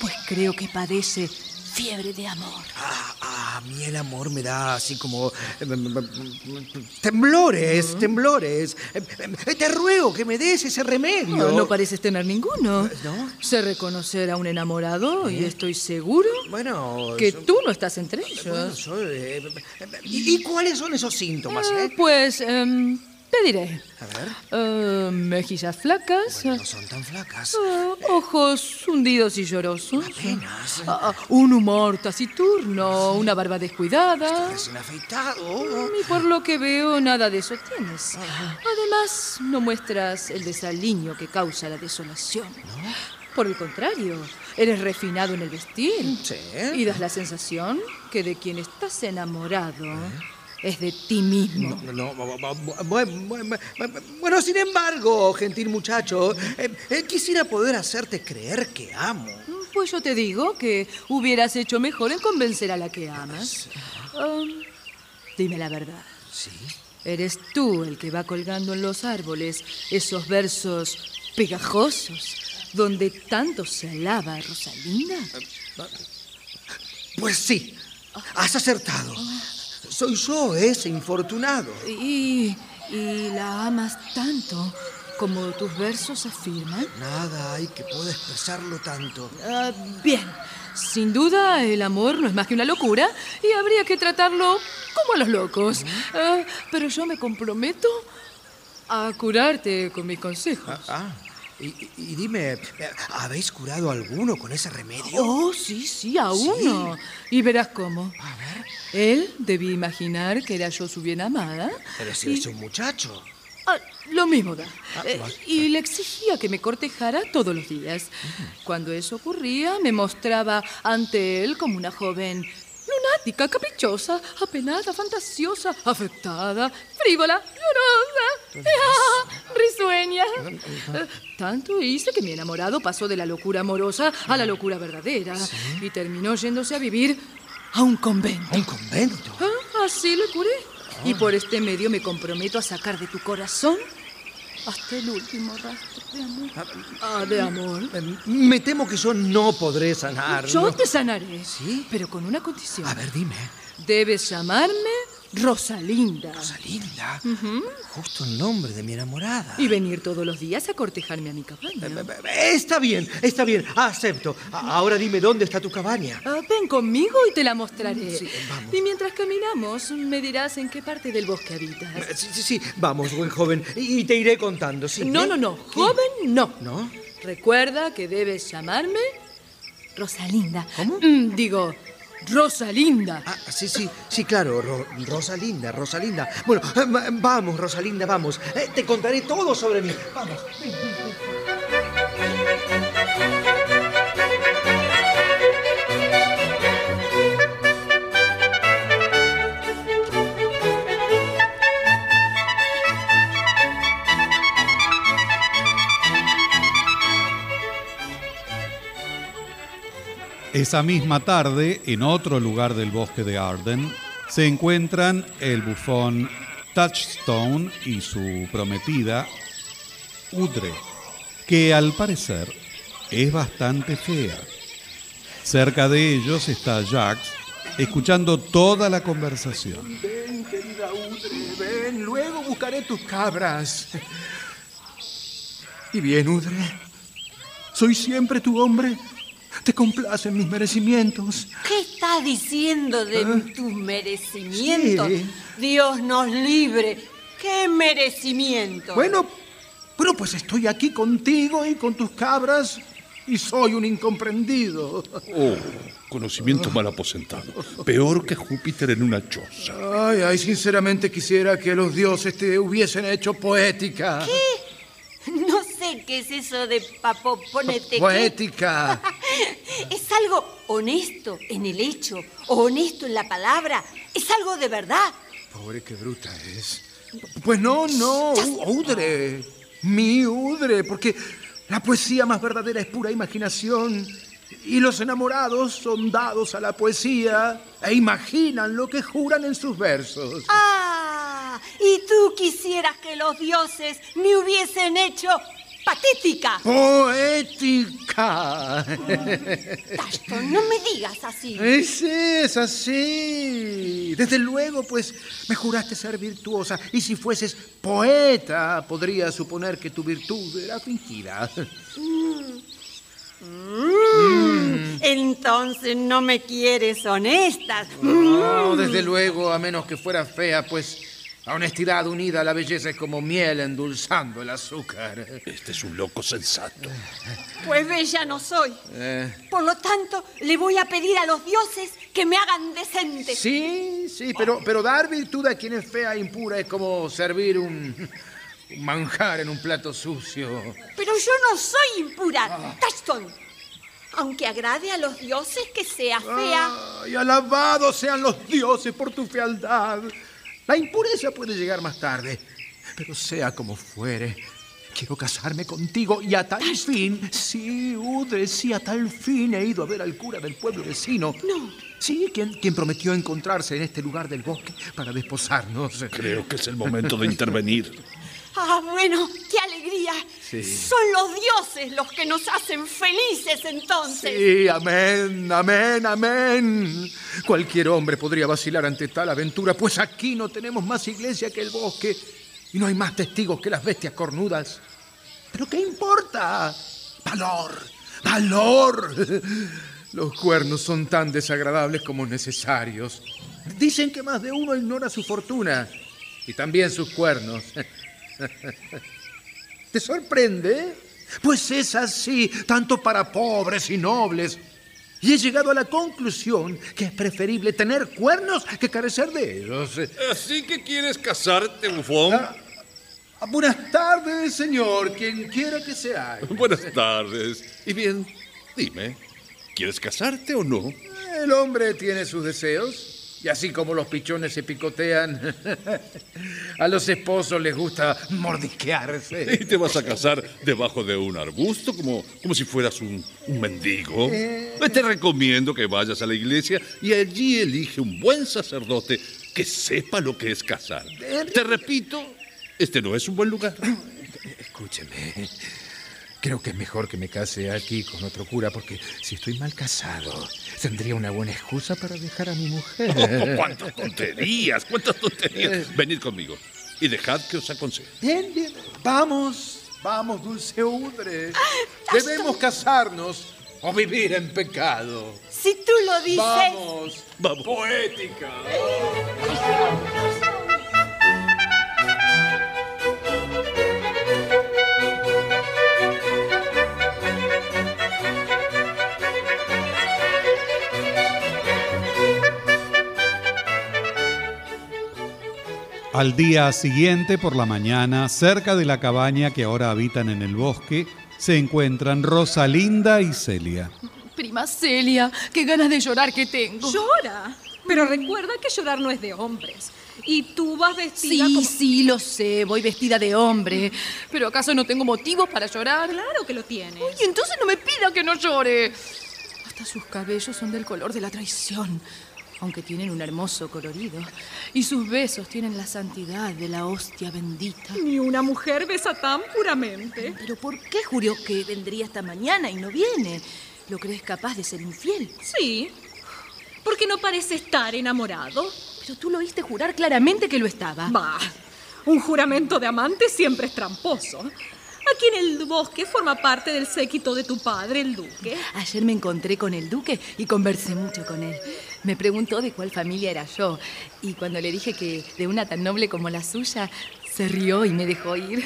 pues creo que padece fiebre de amor. Ah, a mí el amor me da así como... eh, temblores, temblores. Eh, eh, Te ruego que me des ese remedio. No, no pareces tener ninguno. ¿No? Sé reconocer a un enamorado y estoy seguro Bueno, que tú no estás entre ellos. bueno, eh, ¿y, y cuáles son esos síntomas? Eh? Pues em, te diré. A ver, Eh, mejillas flacas, no son tan flacas. eh, ojos hundidos y llorosos, Apenas. ah, ah, un humor taciturno, una barba descuidada. Recién afeitado. Y por lo que veo, nada de eso tienes. Además, no muestras el desaliño que causa la desolación. Por el contrario, eres refinado en el vestir. Sí. Y das la sensación que de quien estás enamorado es de ti mismo. No, no, bu- bueno, sin embargo, gentil muchacho, eh, eh, quisiera poder hacerte creer que amo. Pues yo te digo que hubieras hecho mejor en convencer a la que amas. Um, dime la verdad. Sí. ¿Eres tú el que va colgando en los árboles esos versos pegajosos donde tanto se alaba a Rosalinda? Pues sí, has acertado. Soy yo ese infortunado. ¿Y, y la amas tanto como tus versos afirman? Nada hay que pueda expresarlo tanto. Ah, bien, sin duda el amor no es más que una locura y habría que tratarlo como a los locos. Ah, pero yo me comprometo a curarte con mis consejos. Ah, y, y- y dime, ¿habéis curado a alguno con ese remedio? Oh, sí, sí, a uno. Y verás cómo. A ver, Él debía imaginar que era yo su bien amada. pero si y- eres un muchacho. Ah, lo mismo da. Ah, Eh, y le exigía que me cortejara todos los días. Cuando eso ocurría, me mostraba ante él como una joven simpática, caprichosa, apenada, fantasiosa, afectada, frívola, llorosa, ah, risueña. Tanto hice que mi enamorado pasó de la locura amorosa a la locura verdadera y terminó yéndose a vivir a un convento. ¿A un convento? Ah, Así lo curé. Y por este medio me comprometo a sacar de tu corazón hasta el último rastro de amor. Ah, de amor. Me temo que yo no podré sanar. Yo ¿no? te sanaré. Sí. Pero con una condición. A ver, dime. Debes llamarme Rosalinda. Rosalinda. Justo el nombre de mi enamorada. Y venir todos los días a cortejarme a mi cabaña. Está bien, está bien, acepto. Ahora dime dónde está tu cabaña. Ah, ven conmigo y te la mostraré. Sí, vamos. Y mientras caminamos, me dirás en qué parte del bosque habitas. Eh, Sí, sí, sí, vamos, buen joven, y te iré contando, sí. No, ¿eh? no, no. Joven, no. ¿No? Recuerda que debes llamarme Rosalinda. ¿Cómo? digo, Rosalinda. Ah, sí, sí, sí, claro, Ro- Rosalinda, Rosalinda. Bueno, eh, va- vamos, Rosalinda, vamos. Eh, te contaré todo sobre mí. Vamos. Esa misma tarde, en otro lugar del bosque de Arden, se encuentran el bufón Touchstone y su prometida Udre, que al parecer es bastante fea. Cerca de ellos está Jax, escuchando toda la conversación. Ven, querida Udre, ven, luego buscaré tus cabras. Y bien, Udre, soy siempre tu hombre. Te complacen mis merecimientos. ¿Qué estás diciendo de tus merecimientos? Sí. Dios nos libre. ¿Qué merecimiento? Bueno, bueno, pues estoy aquí contigo y con tus cabras y soy un incomprendido. Oh, conocimiento mal aposentado. Peor que Júpiter en una choza. Ay, ay, sinceramente quisiera que los dioses te hubiesen hecho poética. ¿Qué? No sé qué es eso de papo, ponete. Poética. ¿Es algo honesto en el hecho o honesto en la palabra? ¿Es algo de verdad? Pobre, qué bruta es. Pues no, no, Udre. Mi Udre, porque la poesía más verdadera es pura imaginación. Y los enamorados son dados a la poesía e imaginan lo que juran en sus versos. Ah, y tú quisieras que los dioses me hubiesen hecho patética. Poética. Tashton, no me digas así. Es, es así. Desde luego, pues, me juraste ser virtuosa. Y si fueses poeta, podría suponer que tu virtud era fingida. Mm, Entonces no me quieres honesta. No, desde luego, a menos que fuera fea, pues la honestidad unida a la belleza es como miel endulzando el azúcar. Este es un loco sensato. Pues bella no soy. Eh, Por lo tanto, le voy a pedir a los dioses que me hagan decente. sí, sí, pero, pero dar virtud a quien es fea e impura es como servir un, un manjar en un plato sucio. Pero yo no soy impura, Tashton. Aunque agrade a los dioses que sea fea. Ay, alabados sean los dioses por tu fealdad. La impureza puede llegar más tarde, pero sea como fuere, quiero casarme contigo y a tal fin, sí, Udre, sí, a tal fin he ido a ver al cura del pueblo vecino. No. Sí, quien, quien prometió encontrarse en este lugar del bosque para desposarnos. Creo que es el momento de intervenir. Ah, bueno, qué alegría. Sí. Son los dioses los que nos hacen felices entonces. Sí, amén, amén, amén. Cualquier hombre podría vacilar ante tal aventura, pues aquí no tenemos más iglesia que el bosque y no hay más testigos que las bestias cornudas. ¿Pero qué importa? Valor, valor. Los cuernos son tan desagradables como necesarios. Dicen que más de uno ignora su fortuna y también sus cuernos. ¿Te sorprende? Pues es así, tanto para pobres y nobles. Y he llegado a la conclusión que es preferible tener cuernos que carecer de ellos. ¿Así que quieres casarte, bufón? Ah, buenas tardes, señor, quien quiera que sea. Buenas tardes. Y bien, dime, ¿quieres casarte o no? El hombre tiene sus deseos. Y así como los pichones se picotean, a los esposos les gusta mordisquearse. ¿Y te vas a casar debajo de un arbusto como, como si fueras un, un mendigo? Eh. Pues Te recomiendo que vayas a la iglesia y allí elige un buen sacerdote que sepa lo que es casar. Te repito, este no es un buen lugar. Escúcheme. Creo que es mejor que me case aquí con otro cura porque si estoy mal casado, tendría una buena excusa para dejar a mi mujer. Oh, ¡Cuántas tonterías! ¡Cuántas tonterías! Venid conmigo y dejad que os aconseje. Bien, bien. Vamos, vamos, dulce Udre. Debemos casarnos o vivir en pecado. Si tú lo dices. Vamos. Vamos. Poética. Al día siguiente, por la mañana, cerca de la cabaña que ahora habitan en el bosque, se encuentran Rosalinda y Celia. Prima Celia, qué ganas de llorar que tengo. Llora. Pero recuerda que llorar no es de hombres. Y tú vas vestida Sí, como... sí, lo sé, voy vestida de hombre. Pero ¿acaso no tengo motivos para llorar? Claro que lo tienes. Y entonces no me pida que no llore. Hasta sus cabellos son del color de la traición, aunque tienen un hermoso colorido. Y sus besos tienen la santidad de la hostia bendita. Ni una mujer besa tan puramente. Pero ¿por qué juró que vendría esta mañana y no viene? ¿Lo crees capaz de ser infiel? Sí. Porque no parece estar enamorado. Pero tú lo oíste jurar claramente que lo estaba. Bah, un juramento de amante siempre es tramposo. Aquí en el bosque forma parte del séquito de tu padre, el duque. Ayer me encontré con el duque y conversé mucho con él. Me preguntó de cuál familia era yo y cuando le dije que de una tan noble como la suya, se rió y me dejó ir.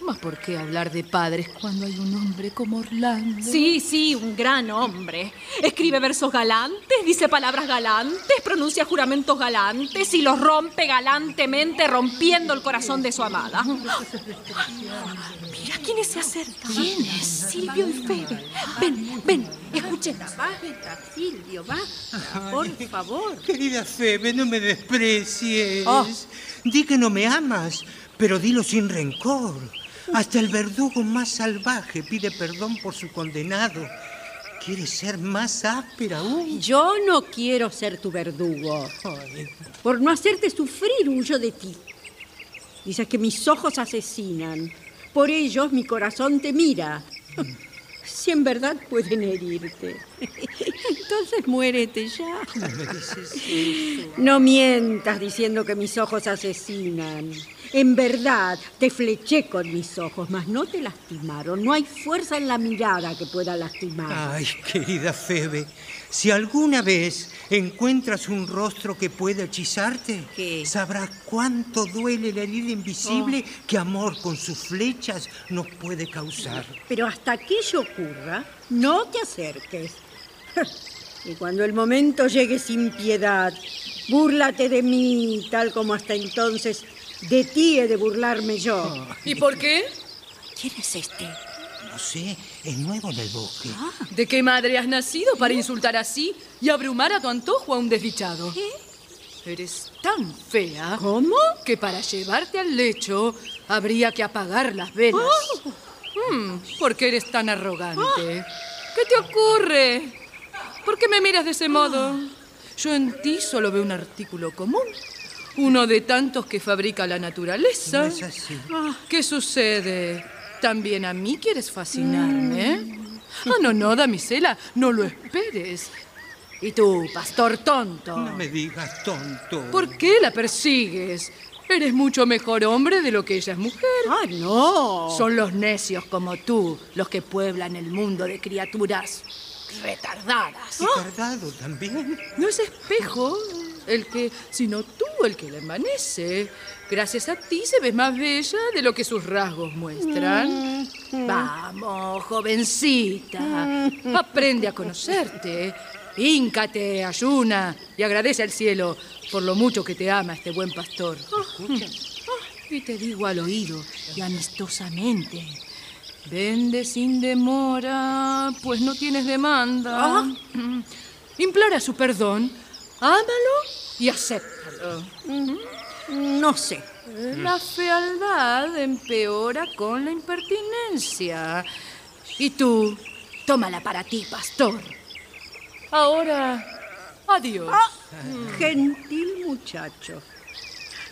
Mas ¿por qué hablar de padres cuando hay un hombre como Orlando? Sí, sí, un gran hombre. Escribe versos galantes, dice palabras galantes, pronuncia juramentos galantes y los rompe galantemente rompiendo el corazón de su amada. Mira quiénes se acercan. ¿Quiénes? Silvio y Febe. Ven, ven, escuchen. Basta, Silvio, basta, por favor. Querida Febe, no me desprecies. Oh. Di que no me amas, pero dilo sin rencor. Hasta el verdugo más salvaje pide perdón por su condenado. ¿Quieres ser más áspera aún? Yo no quiero ser tu verdugo. Por no hacerte sufrir huyo de ti. Dices que mis ojos asesinan. Por ellos mi corazón te mira. Si en verdad pueden herirte. Entonces muérete ya. No mientas diciendo que mis ojos asesinan. En verdad, te fleché con mis ojos, mas no te lastimaron. No hay fuerza en la mirada que pueda lastimar. Ay, querida Febe, si alguna vez encuentras un rostro que pueda hechizarte, sabrás cuánto duele la herida invisible que amor con sus flechas nos puede causar. Pero hasta que ello ocurra, no te acerques. Y cuando el momento llegue sin piedad, búrlate de mí, tal como hasta entonces de ti he de burlarme yo. ¿Y por qué? ¿Quién es este? No sé, es nuevo en el bosque. ¿De qué madre has nacido para insultar así y abrumar a tu antojo a un desdichado? Eres tan fea. ¿Cómo? Que para llevarte al lecho habría que apagar las velas. Oh. Mm, ¿Por qué eres tan arrogante? ¿Qué te ocurre? ¿Por qué me miras de ese modo? Yo en ti solo veo un artículo común. Uno de tantos que fabrica la naturaleza. No es así. Ah, ¿Qué sucede? ¿También a mí quieres fascinarme? Ah, no, no, damisela, no lo esperes. Y tú, pastor tonto. No me digas tonto. ¿Por qué la persigues? Eres mucho mejor hombre de lo que ella es mujer. ¡Ah, no! Son los necios como tú los que pueblan el mundo de criaturas retardadas. ¿Retardado también? No es espejo el que, sino tú el que la envanece. Gracias a ti se ves más bella de lo que sus rasgos muestran. Vamos, jovencita, aprende a conocerte. Híncate, ayuna y agradece al cielo por lo mucho que te ama este buen pastor. Y te digo al oído y amistosamente. Vende sin demora, pues no tienes demanda. Implora su perdón, Ámalo y acéptalo. No sé. La fealdad empeora con la impertinencia. Y tú, tómala para ti, pastor. Ahora, adiós. Ah, gentil muchacho.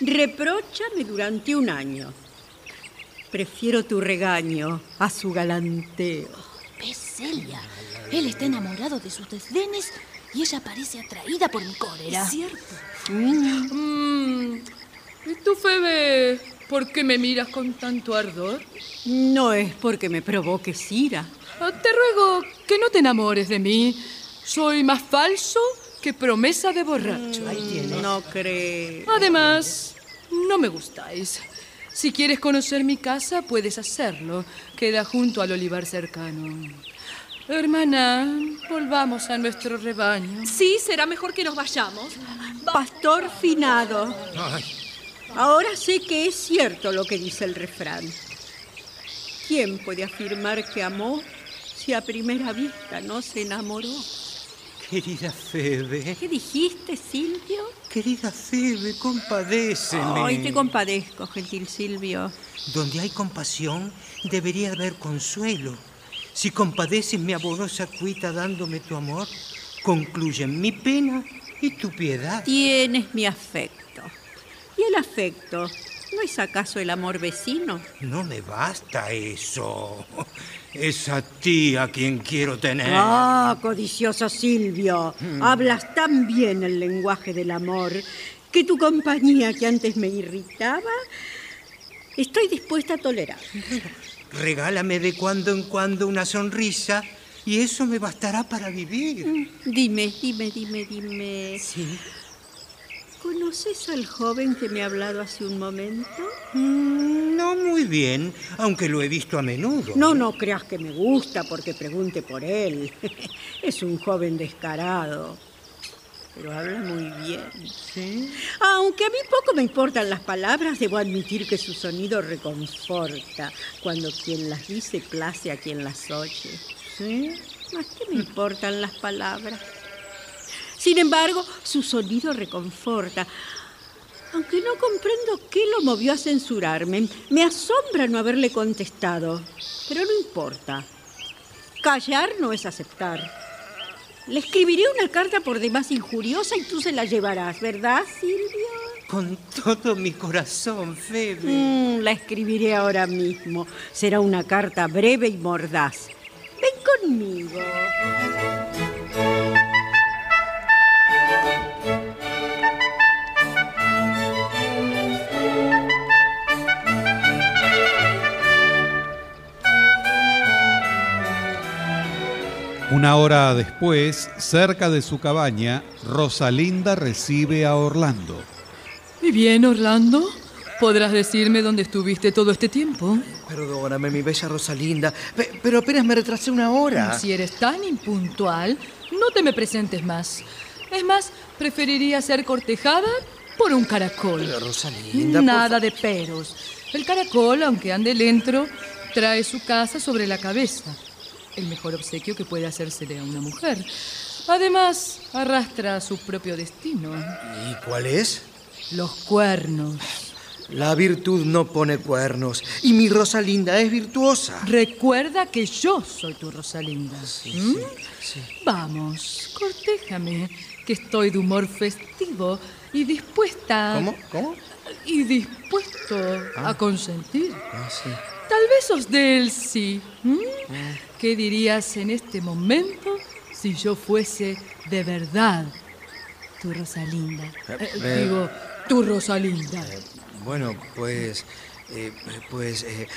Repróchame durante un año. Prefiero tu regaño a su galanteo. ¿Ves, Celia? Él está enamorado de sus desdenes y ella parece atraída por mi cólera. Es cierto. Mm. ¿Y tú, Febe, por qué me miras con tanto ardor? No es porque me provoques ira. Ah, Te ruego que no te enamores de mí. Soy más falso que promesa de borracho. No creo. Además, no me gustáis. Si quieres conocer mi casa, puedes hacerlo. Queda junto al olivar cercano. Hermana, volvamos a nuestro rebaño. Sí, será mejor que nos vayamos. Pastor finado. Ahora sé que es cierto lo que dice el refrán. ¿Quién puede afirmar que amó si a primera vista no se enamoró? Querida Febe, ¿Qué dijiste, Silvio? querida Febe, compadéceme. Ay, te compadezco, gentil Silvio. Donde hay compasión, debería haber consuelo. Si compadeces mi amorosa cuita dándome tu amor, concluyen mi pena y tu piedad. Tienes mi afecto. ¿Y el afecto? ¿No es acaso el amor vecino? No me basta eso. Es a ti a quien quiero tener. Ah, codicioso Silvio. Hmm. Hablas tan bien el lenguaje del amor que tu compañía que antes me irritaba, estoy dispuesta a tolerar. Regálame de cuando en cuando una sonrisa y eso me bastará para vivir. Dime, dime, dime, dime. Sí. ¿Conoces al joven que me ha hablado hace un momento? Mm, No muy bien, aunque lo he visto a menudo. No, no creas que me gusta porque pregunte por él. Es un joven descarado. Pero habla muy bien. ¿Sí? Aunque a mí poco me importan las palabras, debo admitir que su sonido reconforta cuando quien las dice place a quien las oye. ¿Sí? ¿Más qué me importan las palabras? Sin embargo, su sonido reconforta. Aunque no comprendo qué lo movió a censurarme, me asombra no haberle contestado. Pero no importa. Callar no es aceptar. Le escribiré una carta por demás injuriosa y tú se la llevarás, ¿verdad, Silvio? Con todo mi corazón, Febe. Mm, la escribiré ahora mismo. Será una carta breve y mordaz. Ven conmigo. Una hora después, cerca de su cabaña, Rosalinda recibe a Orlando. ¿Y bien, Orlando? ¿Podrás decirme dónde estuviste todo este tiempo? Perdóname, mi bella Rosalinda, pe- pero apenas me retrasé una hora. Si eres tan impuntual, no te me presentes más. Es más, preferiría ser cortejada por un caracol. Pero, Rosalinda, por Nada de peros. El caracol, aunque ande lento, trae su casa sobre la cabeza. El mejor obsequio que puede hacérsele a una mujer. Además, arrastra su propio destino. ¿Y cuál es? Los cuernos. La virtud no pone cuernos. Y mi Rosalinda es virtuosa. Recuerda que yo soy tu Rosalinda. ¿Mm? sí. Vamos, cortéjame, que estoy de humor festivo y dispuesta. ¿Cómo? ¿Cómo? Y dispuesto Ah. a consentir. Ah, sí. Tal vez os dé el sí. ¿m? ¿Qué dirías en este momento si yo fuese de verdad tu Rosalinda? Eh, eh, digo, tu Rosalinda. Bueno, pues. eh, pues. eh,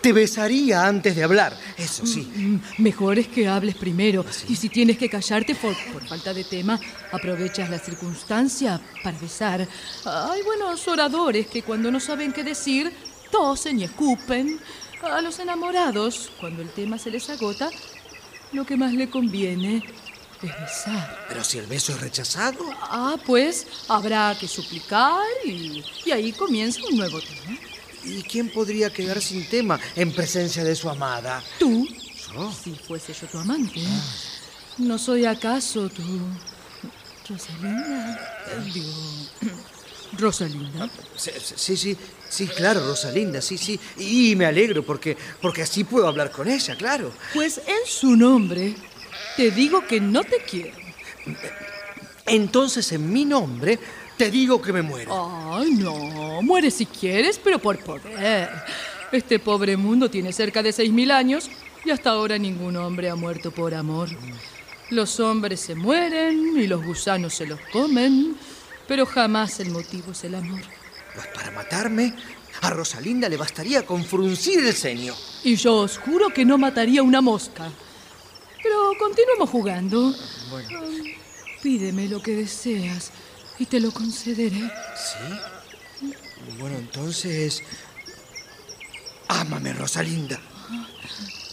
te besaría antes de hablar. Eso sí. Mm, Mejor es que hables primero. Y si tienes que callarte por, por falta de tema, aprovechas la circunstancia para besar. Hay buenos oradores que cuando no saben qué decir, tosen y escupen. A los enamorados, cuando el tema se les agota, lo que más le conviene es besar. Pero si el beso es rechazado. Ah, pues habrá que suplicar y, y ahí comienza un nuevo tema. ¿Y quién podría quedar sin tema en presencia de su amada? Tú, Yo. si fuese yo tu amante. ¿No soy acaso tu, Rosalinda. Digo, Rosalinda. Sí, sí, sí, sí, claro, Rosalinda, sí, sí. Y me alegro porque, porque así puedo hablar con ella, claro. Pues en su nombre te digo que no te quiero. Entonces, en mi nombre, te digo que me muero. Ay, no, muere si quieres, pero por poder. Este pobre mundo tiene cerca de 6.000 años y hasta ahora ningún hombre ha muerto por amor. Los hombres se mueren y los gusanos se los comen, pero jamás el motivo es el amor. Pues para matarme, a Rosalinda le bastaría con fruncir el ceño. Y yo os juro que no mataría una mosca. Pero continuemos jugando. Bueno. Pídeme lo que deseas y te lo concederé. ¿Sí? Bueno, entonces... Ámame, Rosalinda.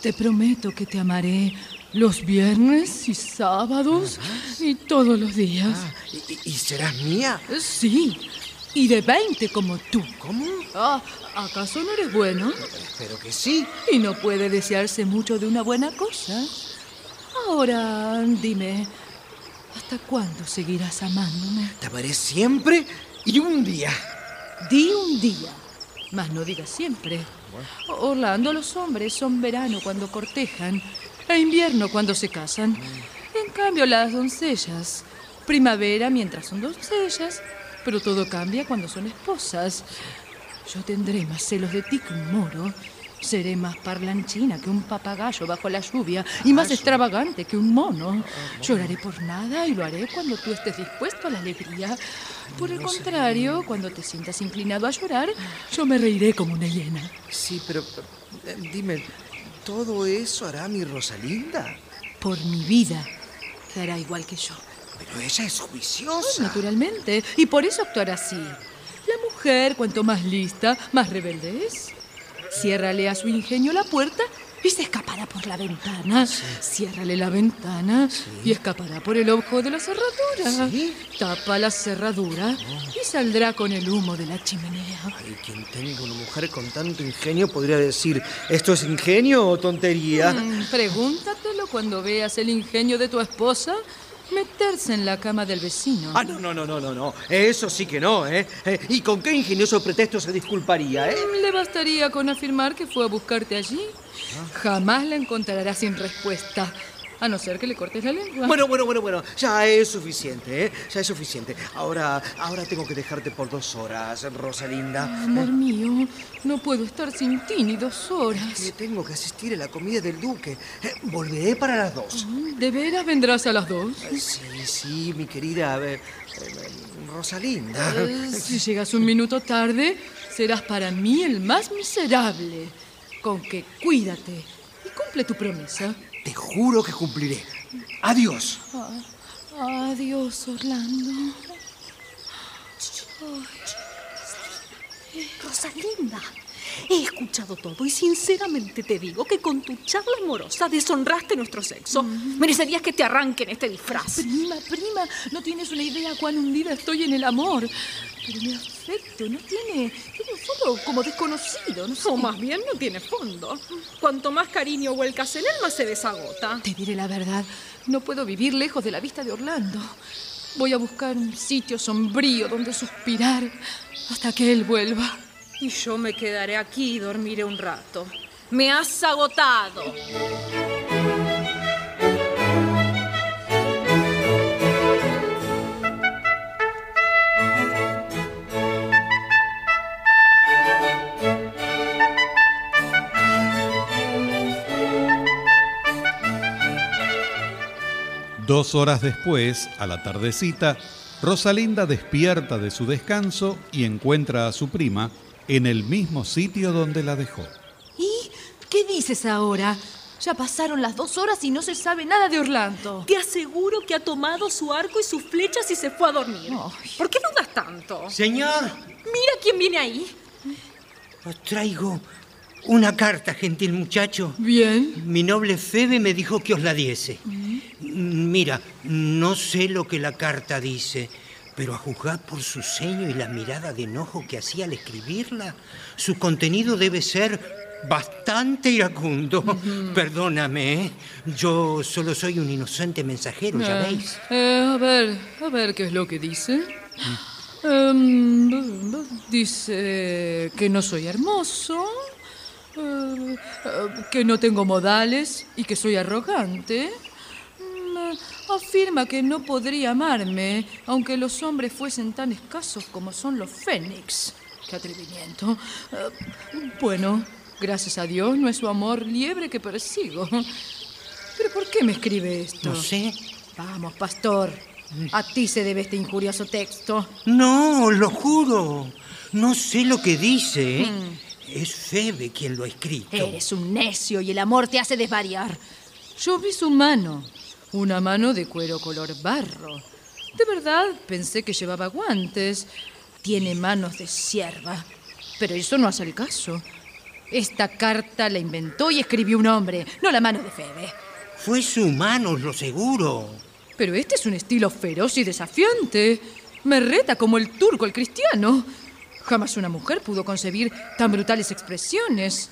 Te prometo que te amaré los viernes y sábados y todos los días. ¿Y, y serás mía? Sí, y de 20 como tú. ¿Cómo? Ah, ¿acaso no eres bueno? Espero que sí. Y no puede desearse mucho de una buena cosa. Ahora, dime, ¿hasta cuándo seguirás amándome? Te amaré siempre y un día. Di un día, mas no digas siempre. Orlando, los hombres son verano cuando cortejan e invierno cuando se casan. En cambio, las doncellas, primavera mientras son doncellas, pero todo cambia cuando son esposas. Yo tendré más celos de ti que un moro. Seré más parlanchina que un papagayo bajo la lluvia y más extravagante que un mono. Lloraré por nada y lo haré cuando tú estés dispuesto a la alegría. Por el contrario, cuando te sientas inclinado a llorar, yo me reiré como una hiena. Sí, pero eh, dime, ¿todo eso hará mi Rosalinda? Por mi vida, que hará igual que yo. Pero ella es juiciosa. Naturalmente, y por eso actuará así. La mujer, cuanto más lista, más rebelde es. Ciérrale a su ingenio la puerta y se escapará por la ventana. Ciérrale la ventana y escapará por el ojo de la cerradura. Tapa la cerradura y saldrá con el humo de la chimenea. Ay, quien tenga una mujer con tanto ingenio podría decir, ¿esto es ingenio o tontería? Mm, pregúntatelo cuando veas el ingenio de tu esposa meterse en la cama del vecino. Ah, no, no, no, no, no, no. Eso sí que no, ¿eh? Eh, ¿Y con qué ingenioso pretexto se disculparía, eh? Le bastaría con afirmar que fue a buscarte allí. Jamás la encontrarás sin respuesta, a no ser que le cortes la lengua. Bueno, bueno, bueno, bueno. Ya es suficiente, ¿eh? Ya es suficiente. Ahora, ahora tengo que dejarte por dos horas, Rosalinda. Amor mío, no puedo estar sin ti ni dos horas. Que tengo que asistir a la comida del duque. Eh, volveré para las dos. ¿De veras vendrás a las dos? Eh, Sí, sí, mi querida eh, Rosalinda. Eh, Si llegas un minuto tarde, serás para mí el más miserable. Con que cuídate y cumple tu promesa. Te juro que cumpliré. Adiós. Adiós, Orlando. Rosalinda, he escuchado todo y sinceramente te digo que con tu charla amorosa deshonraste nuestro sexo. Merecerías que te arranquen este disfraz. Prima, prima, no tienes una idea cuán hundida estoy en el amor. Pero mi afecto no tiene, tiene un fondo como desconocido. No sé. O más bien no tiene fondo. Cuanto más cariño vuelcas en él, más se desagota. Te diré la verdad, no puedo vivir lejos de la vista de Orlando. Voy a buscar un sitio sombrío donde suspirar hasta que él vuelva. Y yo me quedaré aquí y dormiré un rato. Me has agotado. Dos horas después, a la tardecita, Rosalinda despierta de su descanso y encuentra a su prima en el mismo sitio donde la dejó. ¿Y qué dices ahora? Ya pasaron las dos horas y no se sabe nada de Orlando. Te aseguro que ha tomado su arco y sus flechas y se fue a dormir. ¿Por qué dudas tanto? Señor, Mira quién viene ahí. os traigo una carta, gentil muchacho. Bien. Mi noble Febe me dijo que os la diese. Mira, no sé lo que la carta dice, pero a juzgar por su ceño y la mirada de enojo que hacía al escribirla, su contenido debe ser bastante iracundo. Perdóname, ¿eh? yo solo soy un inocente mensajero, ya Ah, veis. eh, a ver, a ver qué es lo que dice. Em, dice que no soy hermoso, eh, eh, que no tengo modales y que soy arrogante. Afirma que no podría amarme, aunque los hombres fuesen tan escasos como son los fénix. Qué atrevimiento. Eh, bueno, gracias a Dios no es su amor liebre que persigo. ¿Pero por qué me escribe esto? No sé. Vamos, pastor. A ti se debe este injurioso texto. No, lo juro. No sé lo que dice. ¿eh? Mm. Es Febe quien lo ha escrito. Eres un necio y el amor te hace desvariar. Yo vi su mano, una mano de cuero color barro. De verdad pensé que llevaba guantes. Tiene manos de sierva. Pero eso no hace el caso. Esta carta la inventó y escribió un hombre, no la mano de Febe. Fue su mano, lo seguro. Pero este es un estilo feroz y desafiante. Me reta como el turco el cristiano. Jamás una mujer pudo concebir tan brutales expresiones.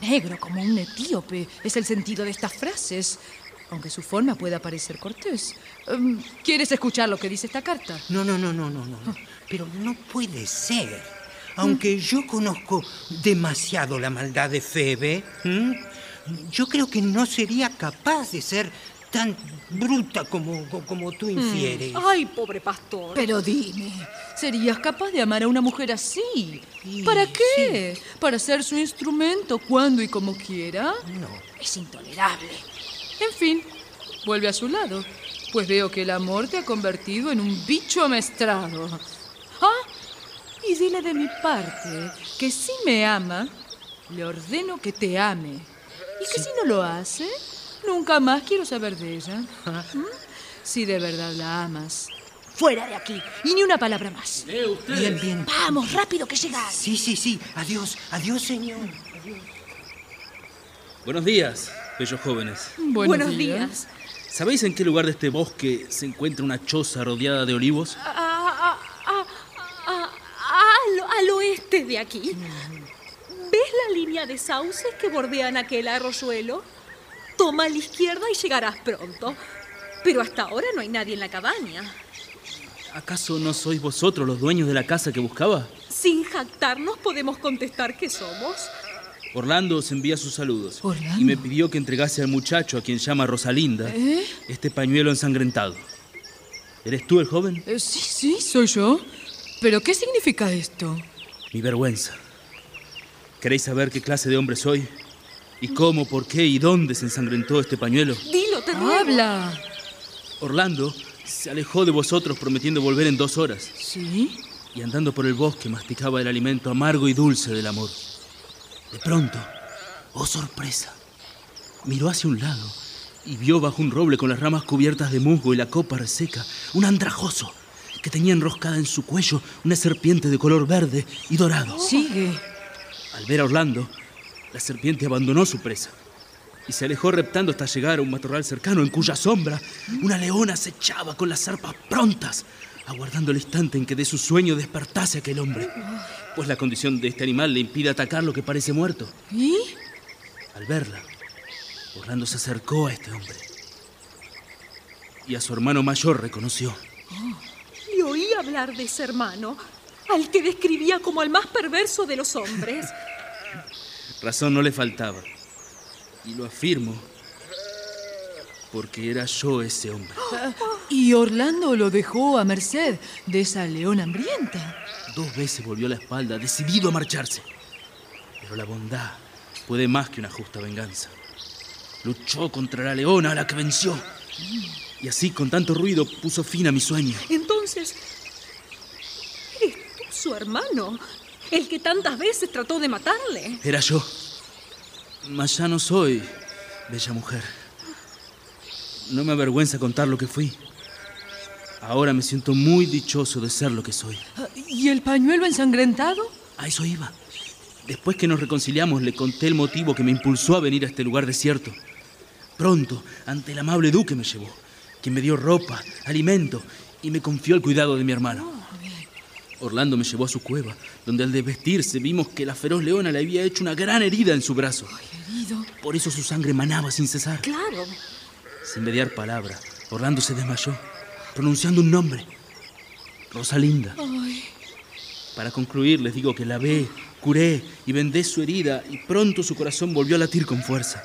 Negro como un etíope es el sentido de estas frases, aunque su forma pueda parecer cortés. Em, ¿Quieres escuchar lo que dice esta carta? No, no, no, no, no, no. Pero no puede ser. Aunque yo conozco demasiado la maldad de Febe, yo creo que no sería capaz de ser tan bruta como, como tú infieres. Ay, pobre pastor. Pero dime, ¿serías capaz de amar a una mujer así? ¿Para qué? ¿Para ser su instrumento cuando y como quiera? No. Es intolerable. En fin, vuelve a su lado, pues veo que el amor te ha convertido en un bicho amestrado. Ah, y dile de mi parte que si me ama, le ordeno que te ame. Y que si no lo hace, nunca más quiero saber de ella. ¿Mm? Si de verdad la amas. Fuera de aquí, y ni una palabra más. Bien, bien. Vamos, rápido que llegas. Sí, sí, sí. Adiós, adiós, señor. Buenos días, bellos jóvenes. Buenos Buenos días. días. ¿Sabéis en qué lugar de este bosque se encuentra una choza rodeada de olivos? Ah, ah, ah, ah, ah, al, al oeste de aquí. ¿Ves la línea de sauces que bordean aquel arroyuelo? Toma a la izquierda y llegarás pronto. Pero hasta ahora no hay nadie en la cabaña. ¿Acaso no sois vosotros los dueños de la casa que buscaba? Sin jactarnos podemos contestar que somos. Orlando os envía sus saludos ¿Orlando? y me pidió que entregase al muchacho a quien llama Rosalinda ¿Eh? este pañuelo ensangrentado. ¿Eres tú el joven? Eh, sí, sí, soy yo. ¿Pero qué significa esto? Mi vergüenza. ¿Queréis saber qué clase de hombre soy? ¿Y cómo, por qué y dónde se ensangrentó este pañuelo? Dilo, te ruego. Habla. Orlando se alejó de vosotros prometiendo volver en dos horas. ¿Sí? Y andando por el bosque masticaba el alimento amargo y dulce del amor. De pronto, oh sorpresa, miró hacia un lado y vio bajo un roble con las ramas cubiertas de musgo y la copa reseca un andrajoso que tenía enroscada en su cuello una serpiente de color verde y dorado. Sigue. Al ver a Orlando, la serpiente abandonó su presa y se alejó reptando hasta llegar a un matorral cercano en cuya sombra una leona se echaba con las zarpas prontas, aguardando el instante en que de su sueño despertase aquel hombre, pues la condición de este animal le impide atacar lo que parece muerto. ¿Y? Al verla, Orlando se acercó a este hombre y a su hermano mayor reconoció. Le oí hablar de ese hermano, al que describía como el más perverso de los hombres. Razón no le faltaba. Y lo afirmo porque era yo ese hombre. Y Orlando lo dejó a merced de esa leona hambrienta. Dos veces volvió la espalda, decidido a marcharse. Pero la bondad puede más que una justa venganza. Luchó contra la leona a la que venció. Y así, con tanto ruido, puso fin a mi sueño. Entonces, ¿eres tú su hermano? El que tantas veces trató de matarle. Era yo. Mas ya no soy bella mujer. No me avergüenza contar lo que fui. Ahora me siento muy dichoso de ser lo que soy. ¿Y el pañuelo ensangrentado? A eso iba. Después que nos reconciliamos, le conté el motivo que me impulsó a venir a este lugar desierto. Pronto, ante el amable duque me llevó, quien me dio ropa, alimento y me confió el cuidado de mi hermano. Orlando me llevó a su cueva, donde al desvestirse vimos que la feroz leona le había hecho una gran herida en su brazo. Herido. Por eso su sangre manaba sin cesar. Claro. Sin mediar palabra, Orlando se desmayó, pronunciando un nombre. Rosalinda. Ay, Para concluir, les digo que lavé, curé y vendé su herida y pronto su corazón volvió a latir con fuerza.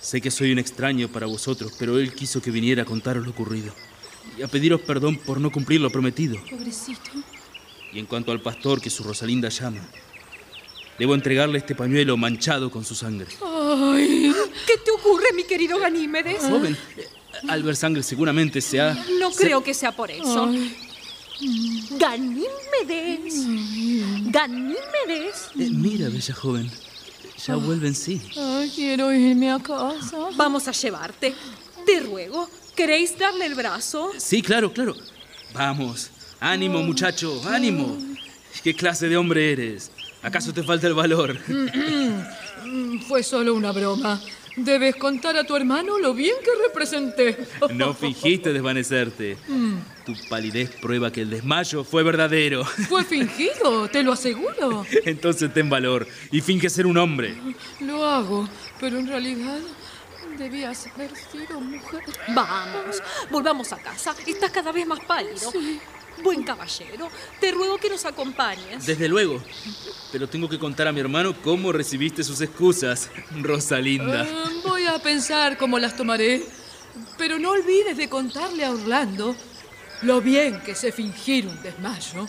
Sé que soy un extraño para vosotros, pero él quiso que viniera a contaros lo ocurrido y a pediros perdón por no cumplir lo prometido. pobrecito. Y en cuanto al pastor que su Rosalinda llama, debo entregarle este pañuelo manchado con su sangre. Ay. ¿Qué te ocurre, mi querido Ganímedes? Joven, al ver sangre seguramente se ha... No se- creo que sea por eso. Ganímedes. Ganímedes. Eh, mira, bella joven, ya vuelve en sí. Ay, quiero irme a casa. Vamos a llevarte. Te ruego. ¿Queréis darle el brazo? Sí, claro, claro. Vamos, ánimo muchacho, ánimo. ¿Qué clase de hombre eres? ¿Acaso te falta el valor? Mm, Fue solo una broma. Debes contar a tu hermano lo bien que representé. No fingiste desvanecerte. Mm, Tu palidez prueba que el desmayo fue verdadero. Fue fingido, te lo aseguro. Entonces ten valor y finge ser un hombre. Lo hago, pero en realidad debías haber sido mujer. Vamos, volvamos a casa. Estás cada vez más pálido. Buen caballero, te ruego que nos acompañes. Desde luego. Pero tengo que contar a mi hermano cómo recibiste sus excusas, Rosalinda. Eh, voy a pensar cómo las tomaré. Pero no olvides de contarle a Orlando lo bien que sé fingir un desmayo.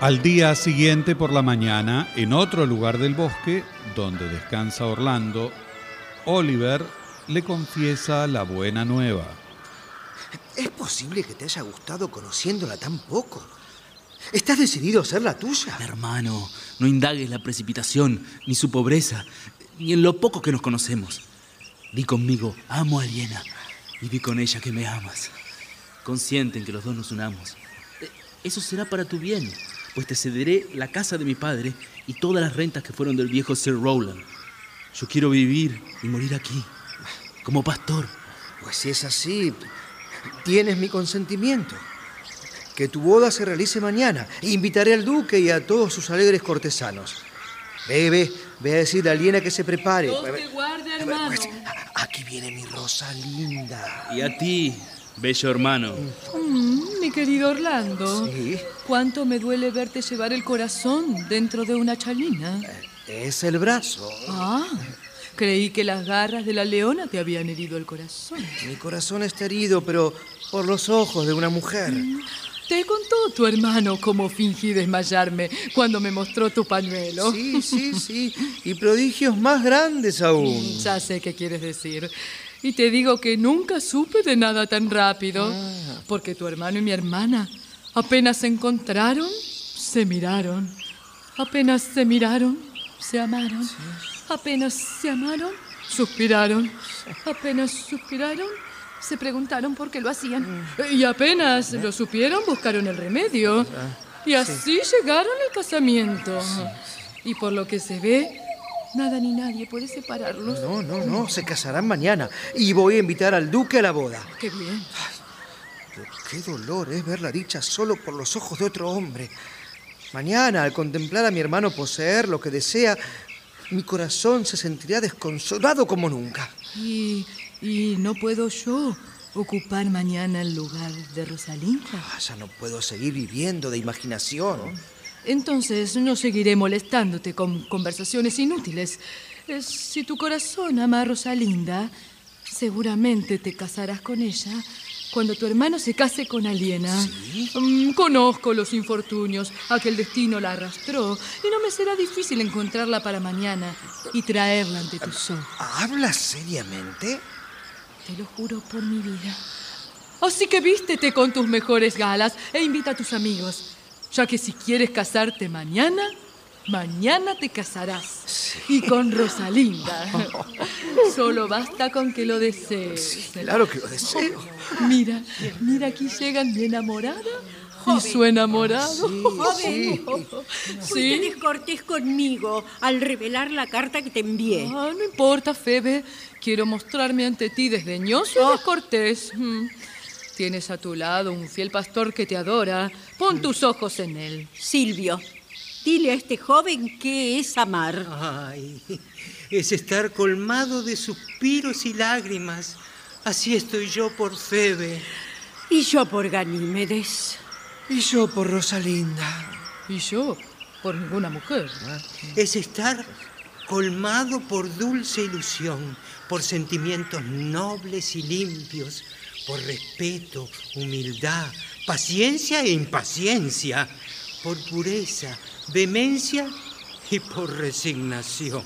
Al día siguiente por la mañana, en otro lugar del bosque, donde descansa Orlando, Oliver le confiesa la buena nueva. ¿Es posible que te haya gustado conociéndola tan poco? ¿Estás decidido a ser la tuya? Hermano, no indagues la precipitación, ni su pobreza, ni en lo poco que nos conocemos. Di conmigo, amo a Aliena, y di con ella que me amas. Consciente en que los dos nos unamos. Eh, Eso será para tu bien, pues te cederé la casa de mi padre y todas las rentas que fueron del viejo Sir Rowland. Yo quiero vivir y morir aquí, como pastor. Pues si es así, tienes mi consentimiento. Que tu boda se realice mañana. Invitaré al duque y a todos sus alegres cortesanos. Ve, ve, ve a decirle a Aliena que se prepare. Dios te guarde, hermano. Aquí viene mi rosa linda. Y a ti, bello hermano. Mm, mi querido Orlando. Cuánto me duele verte llevar el corazón dentro de una chalina. Es el brazo. Ah, creí que las garras de la leona te habían herido el corazón. Mi corazón está herido, pero por los ojos de una mujer. Te contó tu hermano cómo fingí desmayarme cuando me mostró tu pañuelo. Sí, sí, sí. Y prodigios más grandes aún. Ya sé qué quieres decir. Y te digo que nunca supe de nada tan rápido. Ah. Porque tu hermano y mi hermana apenas se encontraron, se miraron. Apenas se miraron, se amaron. Apenas se amaron, suspiraron. Apenas suspiraron, se preguntaron por qué lo hacían. Y apenas lo supieron, buscaron el remedio. Y así llegaron al casamiento. Y por lo que se ve, nada ni nadie puede separarlos. No, no, no, se casarán mañana. Y voy a invitar al duque a la boda. Qué bien. Pero qué dolor es ver la dicha solo por los ojos de otro hombre. Mañana, al contemplar a mi hermano poseer lo que desea, mi corazón se sentirá desconsolado como nunca. Y, y no puedo yo ocupar mañana el lugar de Rosalinda. Ah, ya no puedo seguir viviendo de imaginación. Entonces no seguiré molestándote con conversaciones inútiles. Eh, Si tu corazón ama a Rosalinda, seguramente te casarás con ella cuando tu hermano se case con Aliena. Mm, conozco los infortunios a que el destino la arrastró y no me será difícil encontrarla para mañana y traerla ante tus ojos. ¿Hablas seriamente? Te lo juro por mi vida. Así que vístete con tus mejores galas e invita a tus amigos, ya que si quieres casarte mañana, mañana te casarás. Y con Rosalinda. Solo basta con que lo desees. Claro que lo deseo. Mira, mira, aquí llegan mi enamorada ¿Y su enamorado? Joven, Sí. fuiste descortés conmigo al revelar la carta que te envié. Ah, no importa, Febe. Quiero mostrarme ante ti desdeñoso y descortés. Tienes a tu lado un fiel pastor que te adora. Pon tus ojos en él. Silvio, dile a este joven qué es amar. Ay, es estar colmado de suspiros y lágrimas. Así estoy yo por Febe. Y yo por Ganímedes. Y yo por Rosalinda. Y yo por ninguna mujer. Es estar colmado por dulce ilusión, por sentimientos nobles y limpios, por respeto, humildad, paciencia e impaciencia, por pureza, vehemencia y por resignación.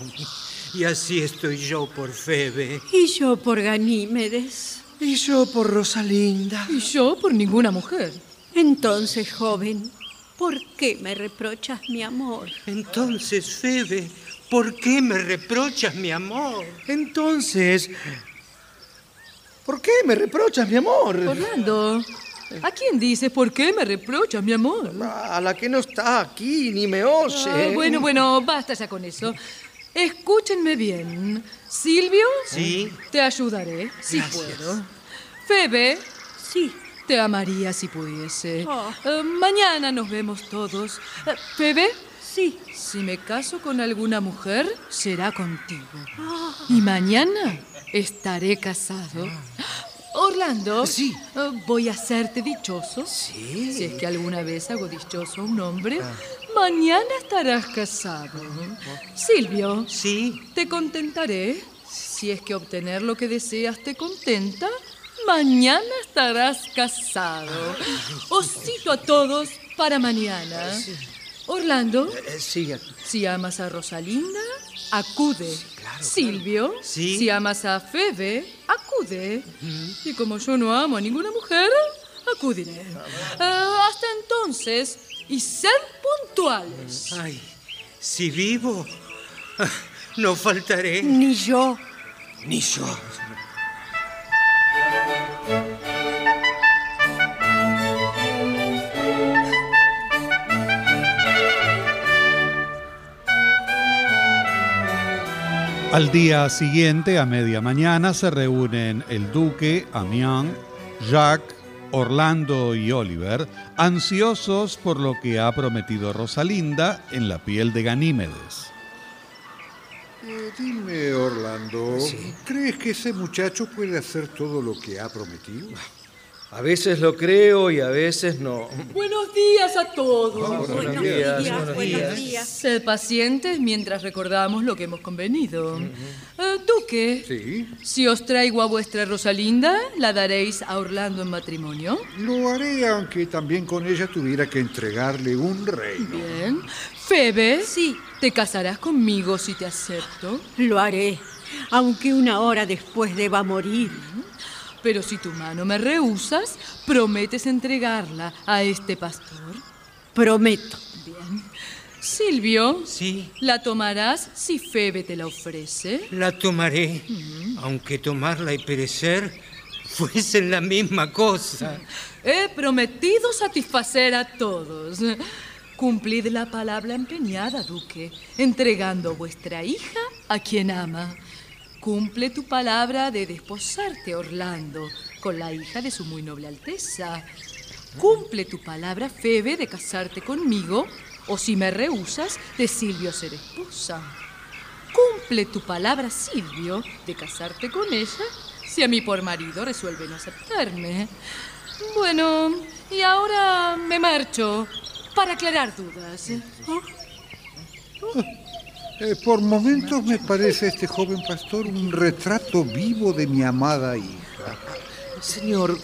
Y así estoy yo por Febe. Y yo por Ganímedes. Y yo por Rosalinda. Y yo por ninguna mujer. Entonces, joven, ¿por qué me reprochas mi amor? Entonces, Febe, ¿por qué me reprochas mi amor? Entonces, ¿por qué me reprochas mi amor? Orlando, ¿a quién dices por qué me reprochas, mi amor? A la que no está aquí ni me oye. Ah, bueno, bueno, basta ya con eso. Escúchenme bien. Silvio, Sí. te ayudaré si Gracias. puedo. Febe, sí, te amaría si pudiese. Oh. Eh, mañana nos vemos todos. Eh, Febe, sí. Si me caso con alguna mujer, será contigo. Ah. Y mañana estaré casado. Orlando, Sí. eh, voy a hacerte dichoso. Sí. Si es que alguna vez hago dichoso a un hombre, mañana estarás casado. Silvio, Sí. te contentaré. Si es que obtener lo que deseas te contenta, mañana estarás casado. Os cito a todos para mañana. Orlando, Eh, sí, si amas a Rosalinda, acude. Silvio, Sí. si amas a Febe, acude. Y como yo no amo a ninguna mujer, acudiré. Ah, hasta entonces, y ser puntuales. Ay, si vivo, ah, no faltaré. Ni yo. Ni yo. Al día siguiente, a media mañana, se reúnen el duque, Amiens, Jacques, Orlando y Oliver, ansiosos por lo que ha prometido Rosalinda en la piel de Ganímedes. Eh, dime, Orlando, ¿crees que ese muchacho puede hacer todo lo que ha prometido? A veces lo creo y a veces no. Buenos días a todos. Buenos días, buenos buenos días. días. Sed pacientes mientras recordamos lo que hemos convenido. Eh, Duque, Sí. si os traigo a vuestra Rosalinda, ¿la daréis a Orlando en matrimonio? Lo haré aunque también con ella tuviera que entregarle un reino. Bien. Febe, Sí. ¿te casarás conmigo si te acepto? Lo haré, aunque una hora después deba morir. Pero si tu mano me rehusas, prometes entregarla a este pastor. Prometo. Bien. Silvio, Sí, ¿la tomarás si Febe te la ofrece? la tomaré, aunque tomarla y perecer fuesen la misma cosa. He prometido satisfacer a todos. Cumplid la palabra empeñada, duque, entregando vuestra hija a quien ama. Cumple tu palabra de desposarte, Orlando, con la hija de su muy noble alteza. Cumple tu palabra, Febe, de casarte conmigo, o si me rehusas, de Silvio ser esposa. Cumple tu palabra, Silvio, de casarte con ella, si a mí por marido resuelven aceptarme. Bueno, y ahora me marcho para aclarar dudas. ¿Oh? Eh, por momentos me parece este joven pastor un retrato vivo de mi amada hija. Señor,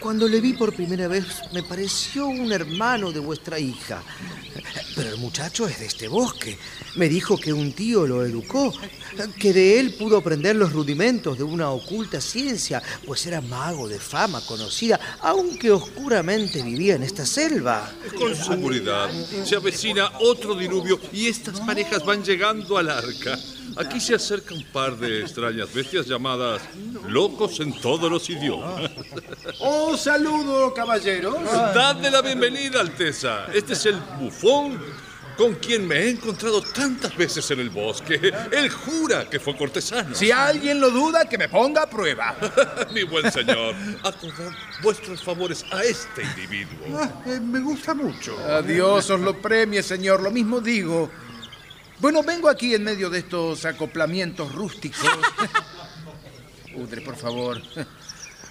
cuando le vi por primera vez me pareció un hermano de vuestra hija. Pero el muchacho es de este bosque. Me dijo que un tío lo educó, que de él pudo aprender los rudimentos de una oculta ciencia, pues era mago de fama conocida, aunque oscuramente vivía en esta selva. Con seguridad. Se avecina otro diluvio y estas parejas van llegando al arca. Aquí se acerca un par de extrañas bestias llamadas locos en todos los idiomas. Oh, saludo, caballero. Dadle la bienvenida, Alteza. Este es el bufón con quien me he encontrado tantas veces en el bosque. Él jura que fue cortesano. Si alguien lo duda, que me ponga a prueba. Mi buen señor, acordad vuestros favores a este individuo. Ah, eh, me gusta mucho. A Dios os lo premie, señor. Lo mismo digo. Bueno, vengo aquí en medio de estos acoplamientos rústicos. Udre, por favor.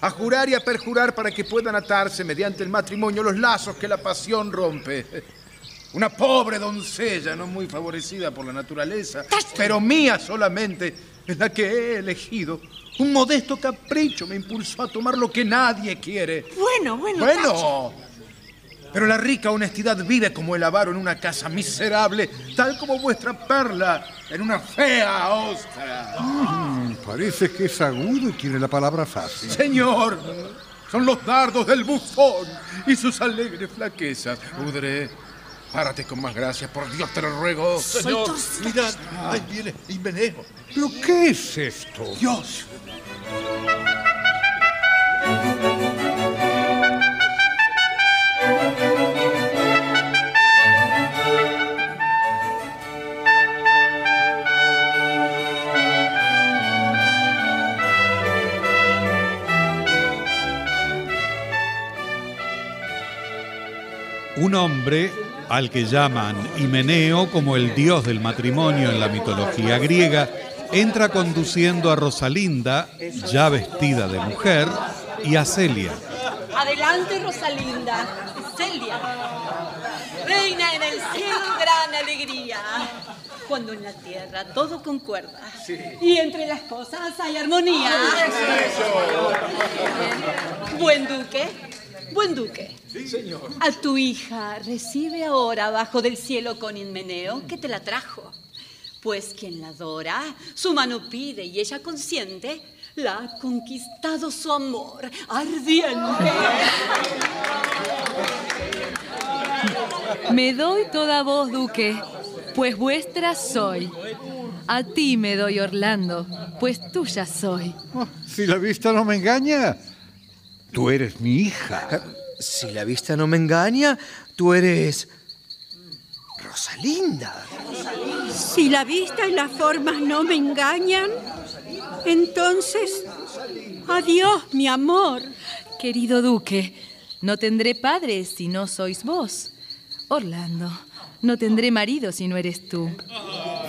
A jurar y a perjurar para que puedan atarse mediante el matrimonio los lazos que la pasión rompe. Una pobre doncella, no muy favorecida por la naturaleza, pero mía solamente, es la que he elegido. Un modesto capricho me impulsó a tomar lo que nadie quiere. Bueno, bueno. Bueno, pero la rica honestidad vive como el avaro en una casa miserable, tal como vuestra perla en una fea ostra. Mm, parece que es agudo y tiene la palabra fácil. Señor, son los dardos del bufón y sus alegres flaquezas. Udre, párate con más gracia, por Dios te lo ruego. Señor, mirad, ahí viene Himeneo. ¿Pero qué es esto? Dios. Un hombre al que llaman Himeneo como el dios del matrimonio en la mitología griega, entra conduciendo a Rosalinda, ya vestida de mujer, y a Celia. Adelante, Rosalinda. Celia. Reina en el cielo, gran alegría. Cuando en la tierra todo concuerda. Y entre las cosas hay armonía. Buen duque. Buen duque. Sí, señor. A tu hija recibe ahora abajo del cielo con Inmeneo que te la trajo. Pues quien la adora, su mano pide y ella consiente, la ha conquistado su amor ardiente. Me doy toda voz, duque, pues vuestra soy. A ti me doy, Orlando, pues tuya soy. Oh, si la vista no me engaña, tú eres mi hija. Si la vista no me engaña, tú eres... Rosalinda. Si la vista y las formas no me engañan, entonces, adiós, mi amor. Querido duque, no tendré padre si no sois vos. Orlando, no tendré marido si no eres tú.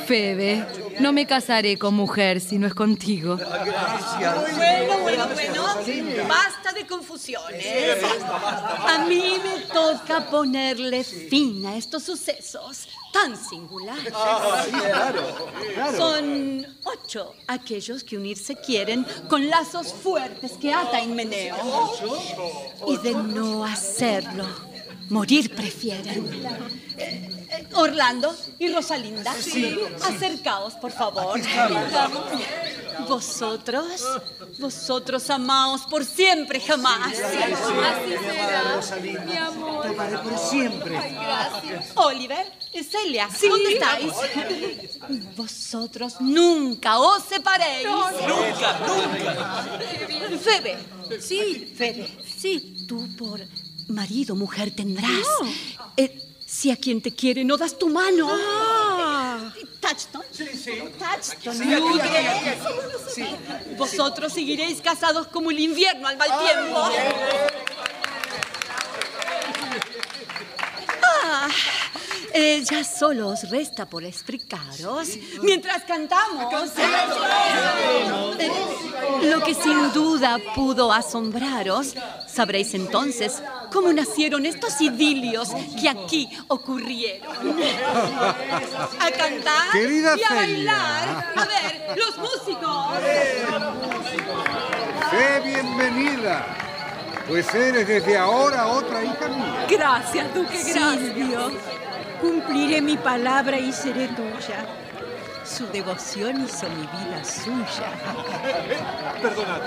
Febe, no me casaré con mujer si no es contigo. Bueno, bueno, bueno. Basta de confusiones. A mí me toca ponerle fin a estos sucesos tan singulares. Son ocho aquellos que unirse quieren con lazos fuertes que ata Inmeneo. Y de no hacerlo, morir prefieren. Eh, Orlando y Rosalinda, acercaos, por favor. Vosotros, vosotros amaos por siempre, jamás. Así será, mi amor. Te amaré por siempre. Oliver, Celia, ¿dónde estáis? Vosotros nunca os separéis. Nunca, nunca. Febe. Sí. Febe. Sí. Tú por marido, mujer tendrás. Eh, si a quien te quiere no das tu mano. Touchstone. Sí, sí. Touchstone. Sí. Sí. Vosotros seguiréis casados como el invierno al mal tiempo. Ah, eh, ya solo os resta por explicaros mientras cantamos. Eh, lo que sin duda pudo asombraros, sabréis entonces cómo nacieron estos idilios que aquí ocurrieron. A cantar Querida y a bailar. A ver, los músicos. Sé bienvenida, pues eres desde ahora otra hija mía. Gracias, Duque, gracias. Silvio, cumpliré mi palabra y seré tuya. Su devoción hizo mi vida suya. Perdonad.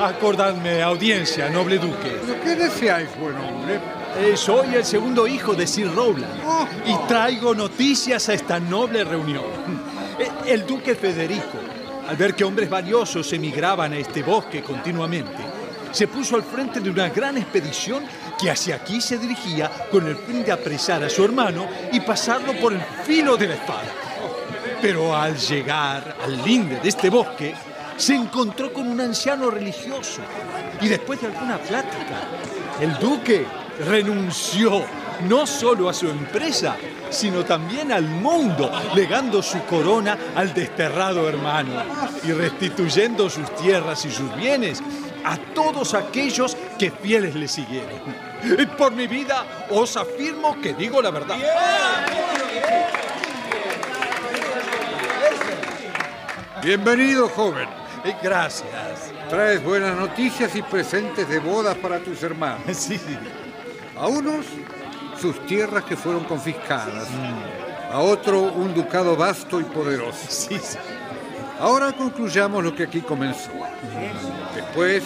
Acordadme, audiencia, noble duque. ¿Pero qué deseáis, buen hombre? Eh, soy el segundo hijo de Sir Rowland y traigo noticias a esta noble reunión. Eh, El duque Federico, al ver que hombres valiosos emigraban a este bosque continuamente, se puso al frente de una gran expedición que hacia aquí se dirigía con el fin de apresar a su hermano y pasarlo por el filo de la espada. Pero al llegar al linde de este bosque, se encontró con un anciano religioso y después de alguna plática, el duque renunció no solo a su empresa, sino también al mundo, legando su corona al desterrado hermano y restituyendo sus tierras y sus bienes a todos aquellos que fieles le siguieron. Y Por mi vida os afirmo que digo la verdad. Bienvenido, joven. Gracias. Traes buenas noticias y presentes de bodas para tus hermanos. Sí. A unos, sus tierras que fueron confiscadas. A otro, un ducado vasto y poderoso. Sí, sí. Ahora concluyamos lo que aquí comenzó. Después,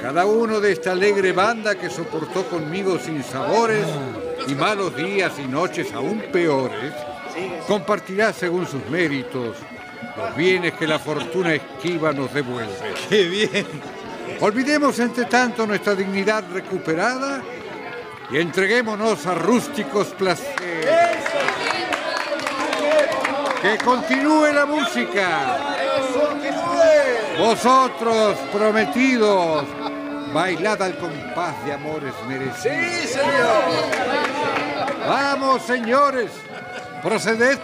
cada uno de esta alegre banda que soportó conmigo sin sabores y malos días y noches aún peores, compartirá según sus méritos los bienes que la fortuna esquiva nos devuelve. ¡Qué bien! Olvidemos entre tanto nuestra dignidad recuperada y entreguémonos a rústicos placeres. Que continúe la música. Vosotros, prometidos, bailad al compás de amores merecidos. Sí, señor. Vamos, señores, proceded.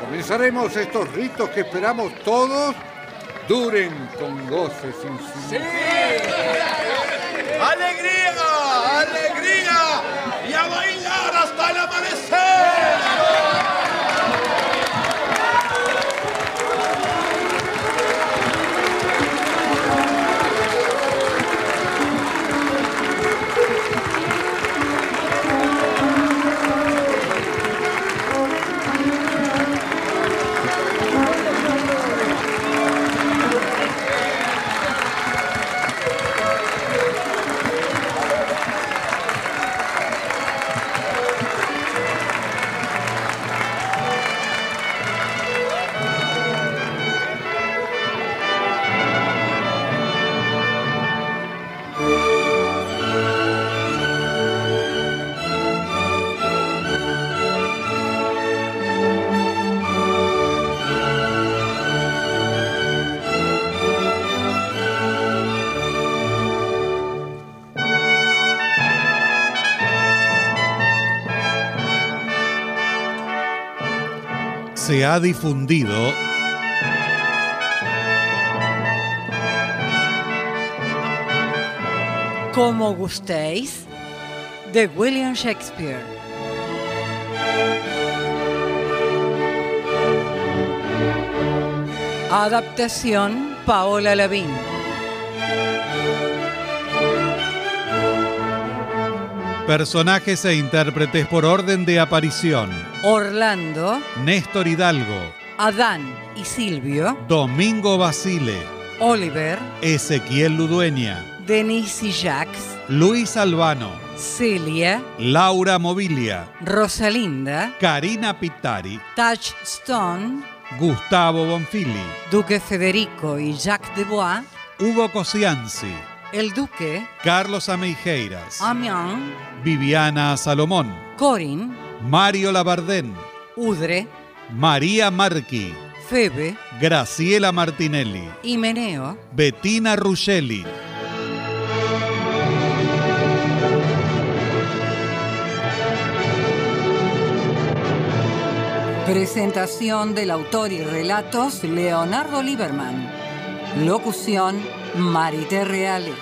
Comenzaremos estos ritos que esperamos todos duren con goce sin fin. ¡Alegría! ¡Alegría! ¡Y a bailar hasta el amanecer! Ha difundido Como gustéis, de William Shakespeare. Adaptación Paola Lavín. personajes e intérpretes por orden de aparición. Orlando, Néstor Hidalgo, Adán y Silvio, Domingo Basile, Oliver, Ezequiel Ludueña, Denise y Jacques, Luis Albano, Celia, Laura Mobilia, Rosalinda, Karina Pittari, Touchstone, Gustavo Bonfili, Duque Federico y Jacques de Bois, Hugo Cosianzi, el Duque, Carlos Ameijeiras, Amiens, Viviana Salomón, Corin, Mario Labardén, Udre, María Marqui, Febe, Graciela Martinelli, Himeneo, Bettina Ruggeli. Presentación del autor y relatos Leonardo Lieberman. Locución Marité Reale.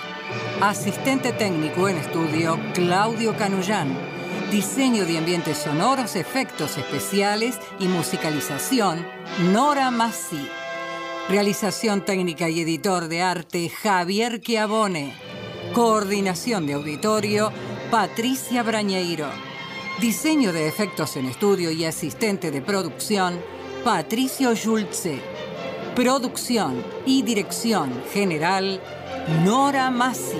Asistente técnico en estudio Claudio Canullán. Diseño de ambientes sonoros, efectos especiales y musicalización Nora Massi. Realización técnica y editor de arte Javier Chiavone. Coordinación de auditorio Patricia Brañeiro. Diseño de efectos en estudio y asistente de producción, Patricio Schulze. Producción y dirección general, Nora Massi.